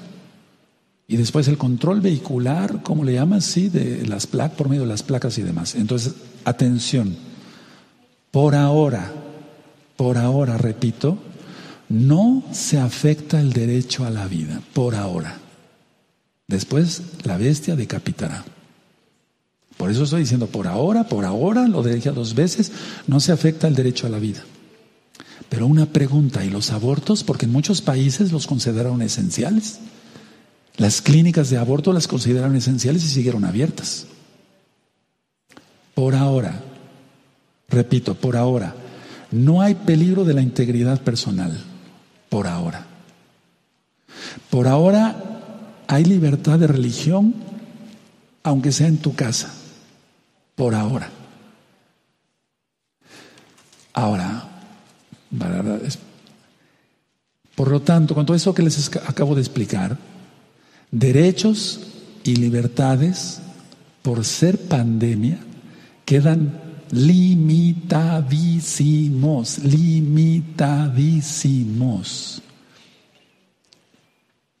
A: Y después el control vehicular, ¿cómo le llaman? Sí, de las placas, por medio de las placas y demás. Entonces, atención, por ahora, por ahora, repito, no se afecta el derecho a la vida, por ahora. Después la bestia decapitará. Por eso estoy diciendo, por ahora, por ahora, lo dije dos veces, no se afecta el derecho a la vida. Pero una pregunta, ¿y los abortos? Porque en muchos países los consideraron esenciales. Las clínicas de aborto las consideraron esenciales y siguieron abiertas. Por ahora, repito, por ahora, no hay peligro de la integridad personal. Por ahora. Por ahora hay libertad de religión, aunque sea en tu casa por ahora. Ahora, por lo tanto, con todo eso que les acabo de explicar, derechos y libertades por ser pandemia quedan limitadísimos, limitadísimos.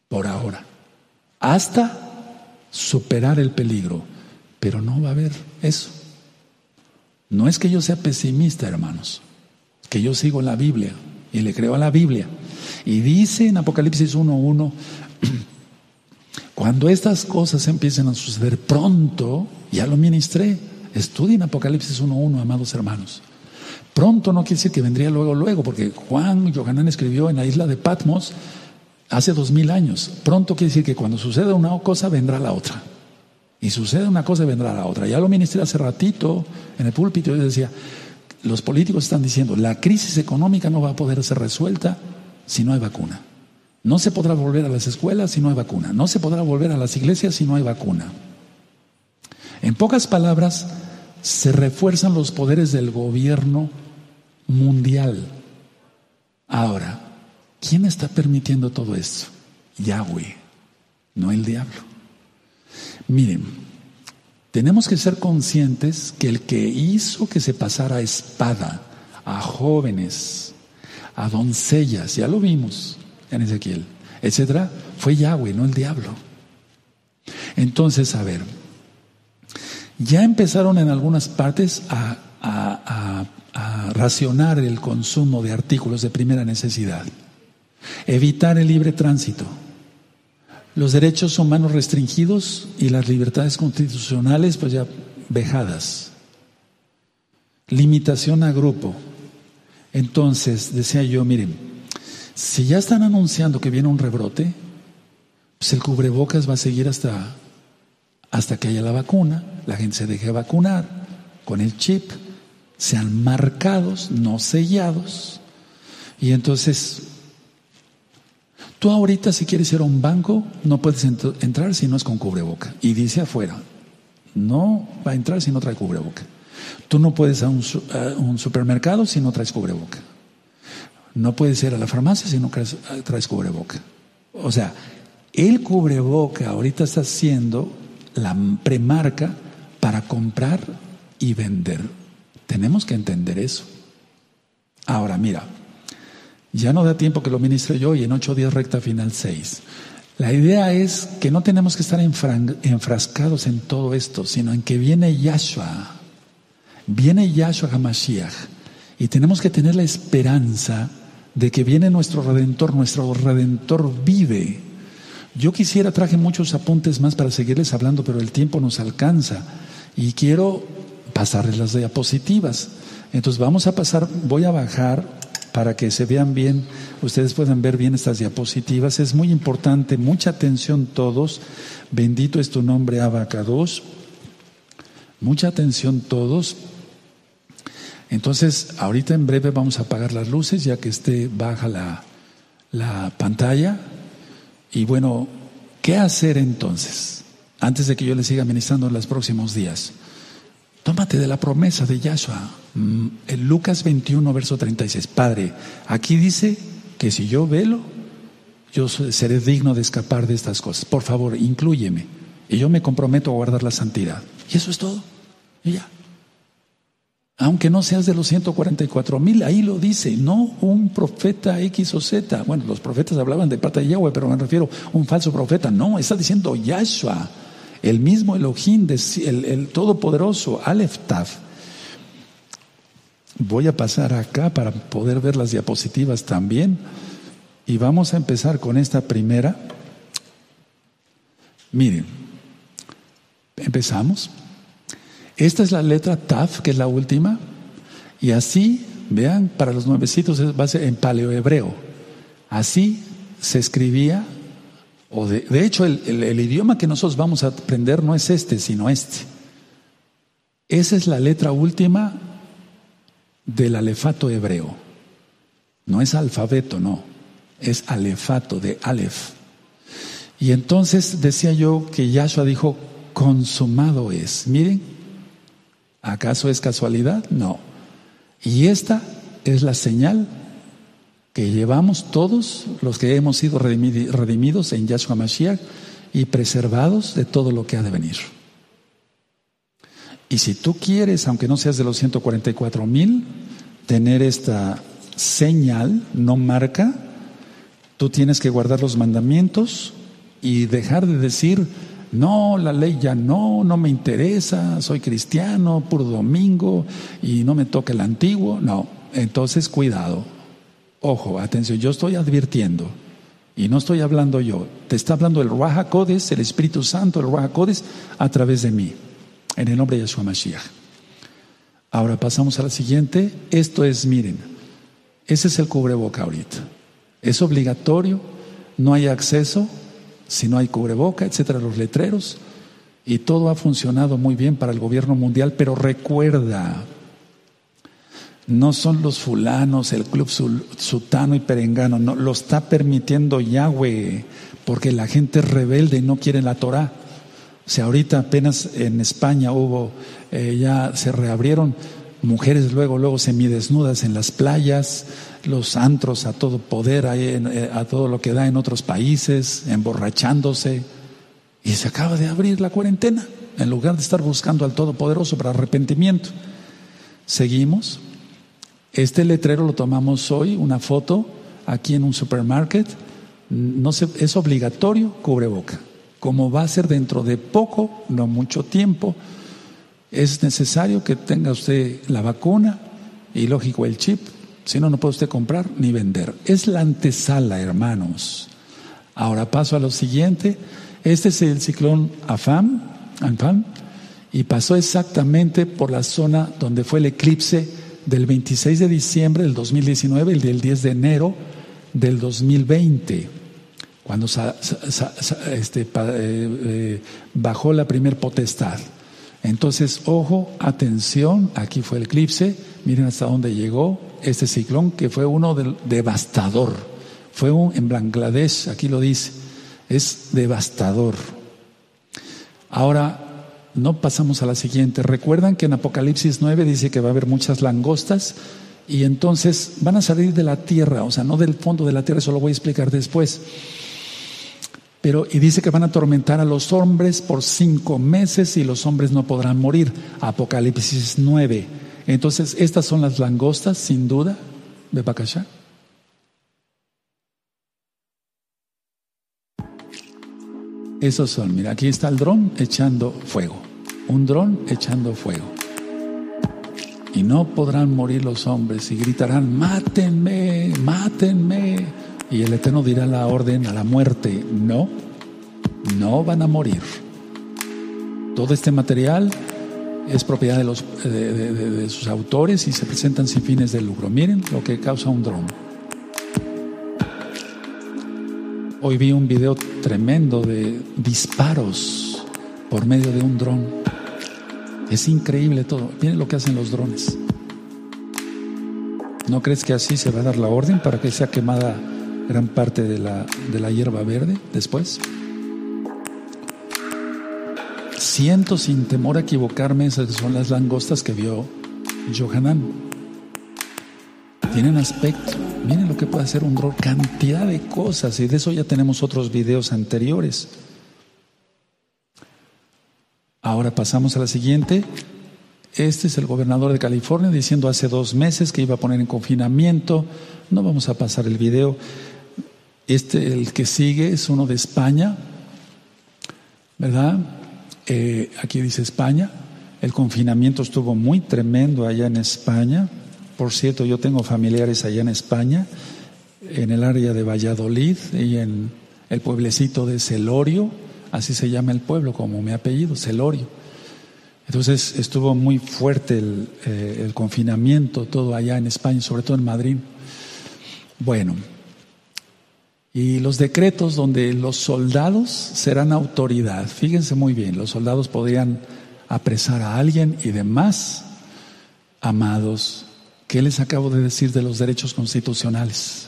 A: Por ahora, hasta superar el peligro. Pero no va a haber eso. No es que yo sea pesimista, hermanos, que yo sigo la Biblia y le creo a la Biblia. Y dice en Apocalipsis 1.1, cuando estas cosas empiecen a suceder pronto, ya lo ministré, estudien Apocalipsis 1.1, amados hermanos. Pronto no quiere decir que vendría luego, luego, porque Juan Johanán escribió en la isla de Patmos hace dos mil años. Pronto quiere decir que cuando suceda una cosa, vendrá la otra. Y sucede una cosa vendrá la otra. Ya lo ministré hace ratito en el púlpito. Yo decía, los políticos están diciendo, la crisis económica no va a poder ser resuelta si no hay vacuna. No se podrá volver a las escuelas si no hay vacuna. No se podrá volver a las iglesias si no hay vacuna. En pocas palabras, se refuerzan los poderes del gobierno mundial. Ahora, ¿quién está permitiendo todo esto? Yahweh, no el diablo. Miren, tenemos que ser conscientes que el que hizo que se pasara espada a jóvenes, a doncellas, ya lo vimos en Ezequiel, etcétera, fue Yahweh, no el diablo. Entonces, a ver, ya empezaron en algunas partes a, racionar el consumo de artículos de primera necesidad, evitar el libre tránsito los derechos humanos restringidos y las libertades constitucionales pues ya vejadas. Limitación a grupo. Entonces, decía yo, miren, si ya están anunciando que viene un rebrote, pues el cubrebocas va a seguir hasta, hasta que haya la vacuna, la gente se deje vacunar con el chip, sean marcados, no sellados, y entonces Tú ahorita si quieres ir a un banco no puedes entrar si no es con cubreboca. Y dice afuera, no va a entrar si no trae cubreboca. Tú no puedes ir a un, supermercado si no traes cubreboca. No puedes ir a la farmacia si no traes, traes cubreboca. O sea, el cubreboca ahorita está siendo la premarca para comprar y vender. Tenemos que entender eso. Ahora, mira, ya no da tiempo que lo ministre yo y en ocho días recta final seis. La idea es que no tenemos que estar enfrascados en todo esto, sino en que viene Yahshua, viene Yahshua HaMashiach, y tenemos que tener la esperanza de que viene nuestro redentor, nuestro redentor vive. Yo quisiera, traje muchos apuntes más para seguirles hablando, pero el tiempo nos alcanza y quiero pasarles las diapositivas. Entonces vamos a pasar, voy a bajar para que se vean bien, ustedes puedan ver bien estas diapositivas. Es muy importante, mucha atención todos. Bendito es tu nombre, Abacados. Mucha atención todos. Entonces, ahorita en breve vamos a apagar las luces ya que esté baja la, la pantalla. Y bueno, ¿qué hacer entonces? Antes de que yo le siga ministrando en los próximos días. Tómate de la promesa de Yahshua. Mm, en Lucas 21, verso 36. Padre, aquí dice que si yo velo, yo seré digno de escapar de estas cosas. Por favor, incluyeme. Y yo me comprometo a guardar la santidad. Y eso es todo. Y ya. Aunque no seas de los 144 mil, ahí lo dice, no un profeta X o Z. Bueno, los profetas hablaban de pata de Yahweh, pero me refiero a un falso profeta. No, está diciendo Yahshua, el mismo Elohim, el, el todopoderoso, Aleph Taf. Voy a pasar acá para poder ver las diapositivas también. Y vamos a empezar con esta primera. Miren, empezamos. Esta es la letra Taf, que es la última, y así, vean, para los nuevecitos es base en paleohebreo. Así se escribía, o de, hecho el, el idioma que nosotros vamos a aprender no es este, sino este. Esa es la letra última del alefato hebreo. No es alfabeto, no, es alefato de Aleph. Y entonces decía yo que Yahshua dijo, consumado es. Miren, ¿Acaso es casualidad? No. Y esta es la señal que llevamos todos los que hemos sido redimidos en Yahshua Mashiach y preservados de todo lo que ha de venir. Y si tú quieres, aunque no seas de los 144 mil, tener esta señal, no marca, tú tienes que guardar los mandamientos y dejar de decir, no, la ley ya no, no me interesa, soy cristiano, puro domingo y no me toca el antiguo. No, entonces cuidado. Ojo, atención, yo estoy advirtiendo y no estoy hablando yo, te está hablando el Ruach Codes, el Espíritu Santo, el Ruach Codes a través de mí, en el nombre de Yeshua Mashiach. Ahora pasamos a la siguiente. Esto es, miren, ese es el cubreboca ahorita. Es obligatorio, no hay acceso, si no hay cubreboca, etcétera, los letreros. Y todo ha funcionado muy bien para el gobierno mundial, pero recuerda, no son los fulanos, el club sutano y perengano, no, lo está permitiendo Yahweh, porque la gente es rebelde y no quiere la Torah. O sea, ahorita apenas en España hubo, eh, ya se reabrieron mujeres luego, luego semidesnudas en las playas, los antros a todo poder, eh, a todo lo que da en otros países, emborrachándose. Y se acaba de abrir la cuarentena, en lugar de estar buscando al Todopoderoso para arrepentimiento. Seguimos. Este letrero lo tomamos hoy, una foto, aquí en un supermarket. No se, es obligatorio cubreboca. Como va a ser dentro de poco, no mucho tiempo, es necesario que tenga usted la vacuna y lógico el chip si no, no puede usted comprar ni vender. Es la antesala, hermanos. Ahora paso a lo siguiente. Este es el ciclón Afam, y pasó exactamente por la zona donde fue el eclipse del 26 de diciembre del 2019 y del 10 de enero del 2020, cuando este, eh, eh, bajó la primer potestad. Entonces, ojo, atención, aquí fue el eclipse, miren hasta dónde llegó este ciclón, que fue uno devastador. Fue un, en Bangladesh, aquí lo dice, es devastador. Ahora, no pasamos a la siguiente. Recuerdan que en Apocalipsis 9 dice que va a haber muchas langostas y entonces van a salir de la tierra, o sea, no del fondo de la tierra, eso lo voy a explicar después. Pero, y dice que van a atormentar a los hombres por cinco meses y los hombres no podrán morir. Apocalipsis 9. Entonces, estas son las langostas, sin duda, de Bacachá. Esos son, mira, aquí está el dron echando fuego. Un dron echando fuego. y no podrán morir los hombres y gritarán, mátenme, mátenme. Y el Eterno dirá la orden a la muerte, no, no van a morir. Todo este material es propiedad de, los, de, sus autores y se presentan sin fines de lucro. Miren lo que causa un dron. Hoy vi un video tremendo de disparos por medio de un dron. Es increíble todo. Miren lo que hacen los drones. ¿No crees que así se va a dar la orden para que sea quemada gran parte de la, de la hierba verde después? Siento sin temor a equivocarme, esas son las langostas que vio Johanan. Tienen aspecto, miren lo que puede hacer un dron, cantidad de cosas, y de eso ya tenemos otros videos anteriores. Ahora pasamos a la siguiente. Este es el gobernador de California diciendo hace dos meses que iba a poner en confinamiento. No vamos a pasar el video. Este, el que sigue, es uno de España, ¿verdad? Eh, aquí dice España. El confinamiento estuvo muy tremendo allá en España. Por cierto, yo tengo familiares allá en España, en el área de Valladolid y en el pueblecito de Celorio, así se llama el pueblo, como mi apellido, Celorio. Entonces estuvo muy fuerte el, eh, el confinamiento, todo allá en España, sobre todo en Madrid. Bueno, y los decretos donde los soldados serán autoridad. Fíjense muy bien, los soldados podrían apresar a alguien y demás, amados, ¿qué les acabo de decir de los derechos constitucionales?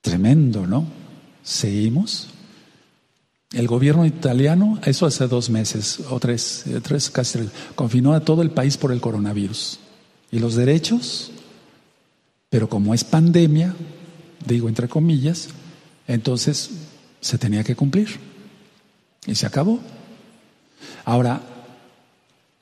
A: Tremendo, ¿no? Seguimos. El gobierno italiano, eso hace dos meses o tres, tres casi, confinó a todo el país por el coronavirus. ¿Y los derechos? Pero como es pandemia, digo entre comillas, entonces se tenía que cumplir. Y se acabó. Ahora,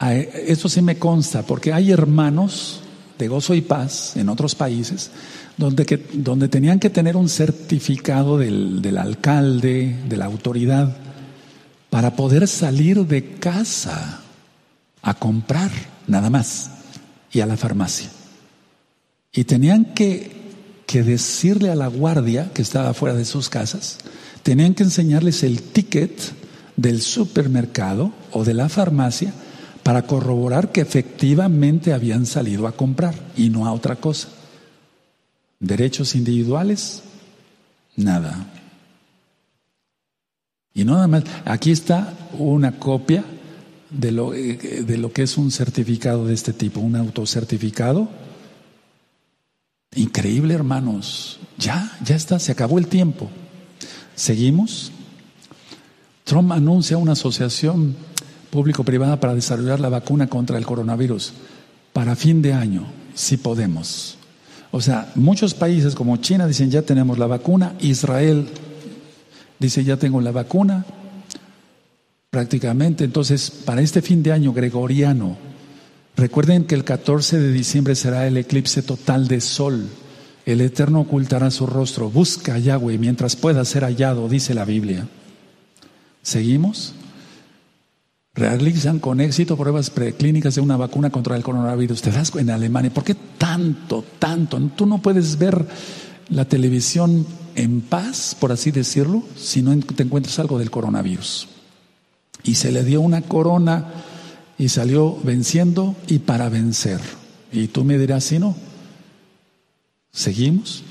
A: eso sí me consta, porque hay hermanos de gozo y paz en otros países donde, que, donde tenían que tener un certificado del, del alcalde, de la autoridad, para poder salir de casa a comprar, nada más, y a la farmacia. Y tenían que que decirle a la guardia que estaba fuera de sus casas, tenían que enseñarles el ticket del supermercado o de la farmacia para corroborar que efectivamente habían salido a comprar y no a otra cosa. Derechos individuales, nada. Y nada más, aquí está una copia de lo, eh, de lo que es un certificado de este tipo, un autocertificado Increíble, hermanos. Ya, ya está, se acabó el tiempo. Seguimos. Trump anuncia una asociación público-privada para desarrollar la vacuna contra el coronavirus para fin de año, si podemos. O sea, muchos países como China dicen ya tenemos la vacuna, Israel dice ya tengo la vacuna, prácticamente. Entonces, para este fin de año gregoriano, Recuerden que el 14 de diciembre será el eclipse total de sol. El Eterno ocultará su rostro. Busca a Yahweh mientras pueda ser hallado, dice la Biblia. ¿Seguimos? Realizan con éxito pruebas preclínicas de una vacuna contra el coronavirus. ¿Te das en Alemania? ¿Por qué tanto, tanto? Tú no puedes ver la televisión en paz, por así decirlo, si no te encuentras algo del coronavirus. Y se le dio una corona y salió venciendo y para vencer. Y tú me dirás, si no, ¿seguimos?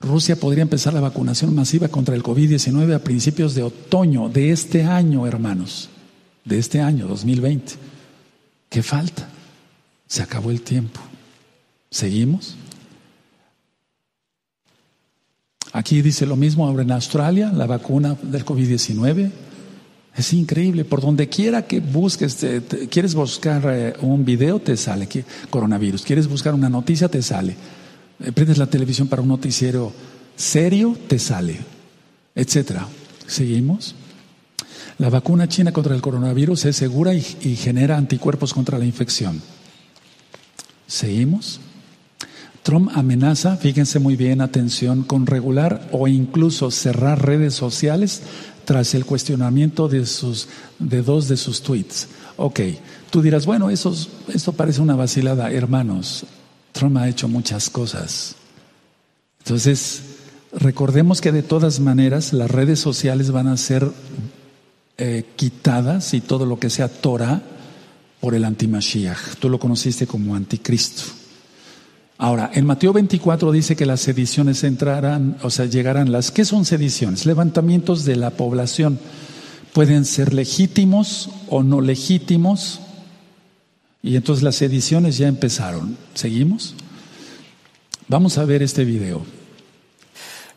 A: Rusia podría empezar la vacunación masiva contra el COVID-19 a principios de otoño de este año, hermanos, de este año 2020. ¿Qué falta? Se acabó el tiempo. ¿Seguimos? Aquí dice lo mismo ahora en Australia, la vacuna del COVID-19 es increíble, por donde quiera que busques, quieres buscar eh, un video, te sale coronavirus, quieres buscar una noticia, te sale. Eh, prendes la televisión para un noticiero serio, te sale, etcétera. ¿Seguimos? La vacuna china contra el coronavirus es segura y genera anticuerpos contra la infección. ¿Seguimos? Trump amenaza, fíjense muy bien, atención, con regular o incluso cerrar redes sociales tras el cuestionamiento de, sus, de dos de sus tweets. Ok, Tú dirás, bueno, eso, esto parece una vacilada. Hermanos, Trump ha hecho muchas cosas. Entonces, recordemos que de todas maneras las redes sociales van a ser eh, quitadas y todo lo que sea Torah por el antimashiach. Tú lo conociste como anticristo. Ahora, en Mateo 24 dice que las sediciones entrarán, o sea, llegarán las. ¿Qué son sediciones? Levantamientos de la población. Pueden ser legítimos o no legítimos. Y entonces las sediciones ya empezaron. ¿Seguimos? Vamos a ver este video.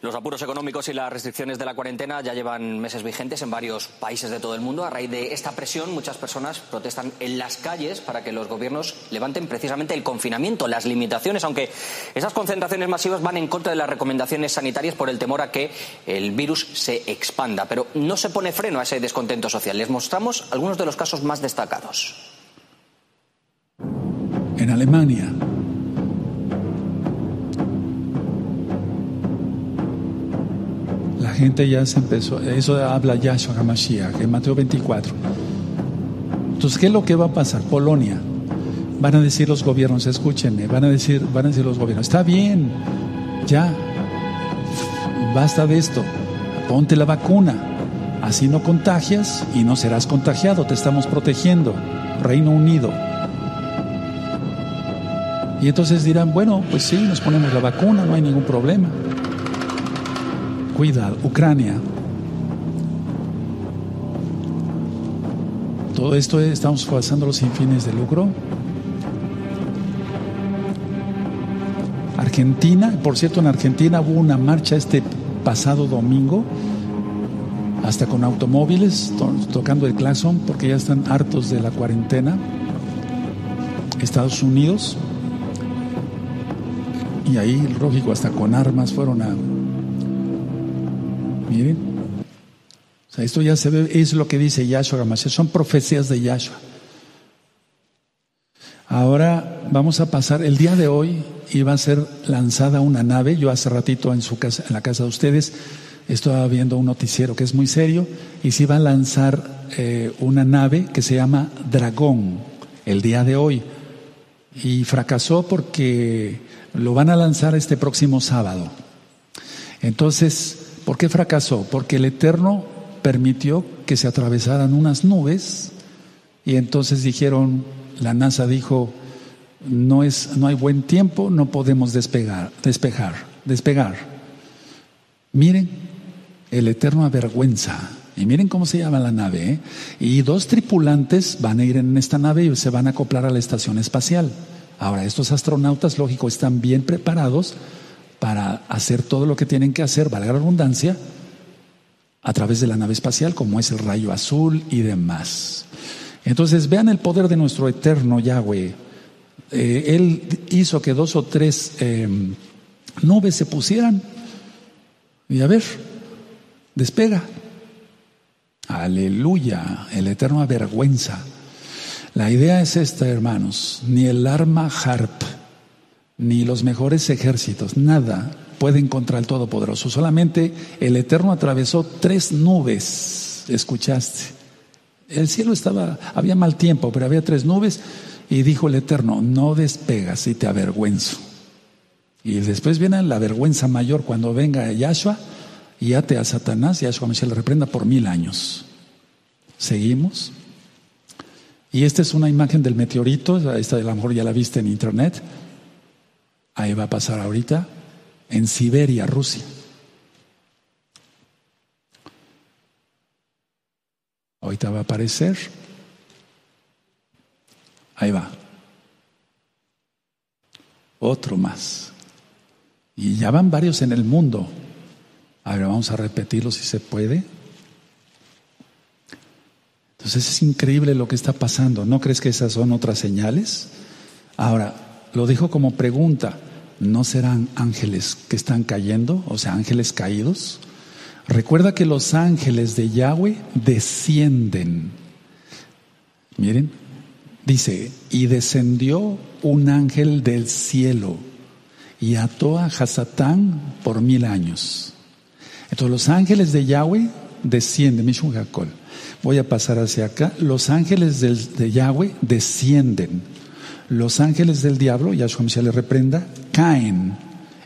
B: Los apuros económicos y las restricciones de la cuarentena ya llevan meses vigentes en varios países de todo el mundo. A raíz de esta presión, muchas personas protestan en las calles para que los gobiernos levanten precisamente el confinamiento, las limitaciones, aunque esas concentraciones masivas van en contra de las recomendaciones sanitarias por el temor a que el virus se expanda. Pero no se pone freno a ese descontento social. Les mostramos algunos de los casos más destacados.
A: En Alemania, gente ya se empezó, eso habla Yahshua HaMashiach en Mateo 24. Entonces, ¿qué es lo que va a pasar? Polonia. Van a decir los gobiernos, escúchenme, van a decir, van a decir los gobiernos, está bien, ya, basta de esto, ponte la vacuna, así no contagias y no serás contagiado, te estamos protegiendo, Reino Unido. Y entonces dirán, bueno, pues sí, nos ponemos la vacuna, no hay ningún problema. Cuidado, Ucrania. Todo esto estamos pasándolo sin fines de lucro. Argentina, por cierto, en Argentina hubo una marcha este pasado domingo, hasta con automóviles, tocando el claxon, porque ya están hartos de la cuarentena. Estados Unidos, y ahí, lógico, hasta con armas fueron a Miren. Esto ya se ve, es lo que dice Yahshua Gamashiach, son profecías de Yahshua. Ahora vamos a pasar, el día de hoy iba a ser lanzada una nave, yo hace ratito en, su casa, en la casa de ustedes estaba viendo un noticiero que es muy serio y se iba a lanzar eh, una nave que se llama Dragón el día de hoy y fracasó porque lo van a lanzar este próximo sábado. Entonces, ¿Por qué fracasó? Porque el Eterno permitió que se atravesaran unas nubes y entonces dijeron, la NASA dijo, no, es, no hay buen tiempo, no podemos despegar, despejar, despegar. Miren, el Eterno avergüenza. Y miren cómo se llama la nave. ¿eh? Y dos tripulantes van a ir en esta nave y se van a acoplar a la estación espacial. Ahora, estos astronautas, lógico, están bien preparados para hacer todo lo que tienen que hacer, valga la redundancia, a través de la nave espacial, como es el rayo azul y demás. Entonces, vean el poder de nuestro eterno Yahweh. Eh, él hizo que dos o tres em, nubes se pusieran y a ver, despega. Aleluya, el eterno avergüenza. La idea es esta, hermanos, ni el arma harp ni los mejores ejércitos, nada pueden contra el Todopoderoso. Solamente el Eterno atravesó tres nubes, escuchaste. El cielo estaba, había mal tiempo, pero había tres nubes y dijo el Eterno, no despegas y te avergüenzo. Y después viene la vergüenza mayor cuando venga Yahshua y ate a Satanás, Yahshua me le reprenda por mil años. Seguimos. Y esta es una imagen del meteorito, esta a lo mejor ya la viste en internet. Ahí va a pasar ahorita en Siberia, Rusia. Ahorita va a aparecer. Ahí va. Otro más. Y ya van varios en el mundo. A ver, vamos a repetirlo si se puede. Entonces es increíble lo que está pasando. ¿No crees que esas son otras señales? Ahora, lo dijo como pregunta, ¿no serán ángeles que están cayendo? O sea, ángeles caídos. Recuerda que los ángeles de Yahweh descienden. Miren, dice, y descendió un ángel del cielo y ató a Hasatán por mil años. Entonces los ángeles de Yahweh descienden, Mishun Voy a pasar hacia acá. Los ángeles de Yahweh descienden. Los ángeles del diablo, Yahshua Mashiach le reprenda, caen.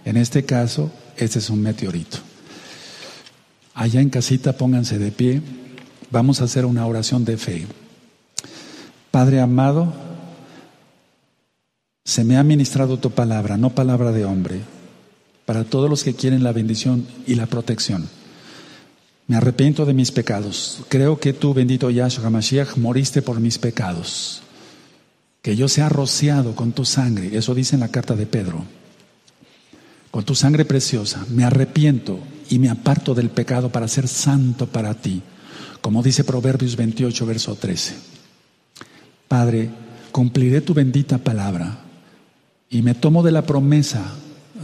A: En este caso, este es un meteorito. Allá en casita, pónganse de pie. Vamos a hacer una oración de fe. Padre amado, se me ha ministrado tu palabra, no palabra de hombre, para todos los que quieren la bendición y la protección. Me arrepiento de mis pecados. Creo que tú, bendito Yahshua Mashiach, moriste por mis pecados. Que yo sea rociado con tu sangre. Eso dice en la carta de Pedro. Con tu sangre preciosa. Me arrepiento y me aparto del pecado para ser santo para ti. Como dice Proverbios 28, verso 13. Padre, cumpliré tu bendita palabra y me tomo de la promesa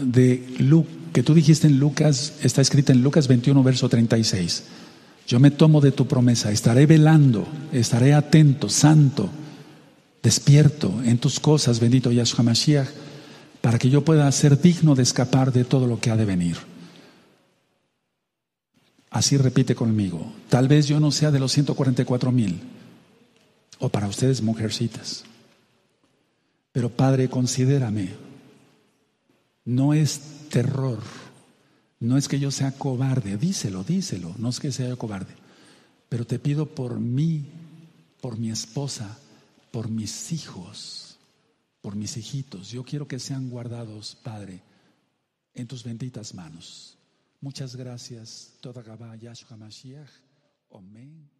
A: de Lucas que tú dijiste en Lucas, está escrita en Lucas 21, verso 36. Yo me tomo de tu promesa, estaré velando, estaré atento, santo, despierto en tus cosas, bendito Yahshua Mashiach, para que yo pueda ser digno de escapar de todo lo que ha de venir. Así repite conmigo, tal vez yo no sea de los 144 mil, o para ustedes mujercitas, pero Padre, considérame, no es terror. No es que yo sea cobarde, díselo, díselo, no es que sea cobarde, pero te pido por mí, por mi esposa, por mis hijos, por mis hijitos. Yo quiero que sean guardados, Padre, en tus benditas manos. Muchas gracias. Toda Gabá Yahshua Mashiach. Amén.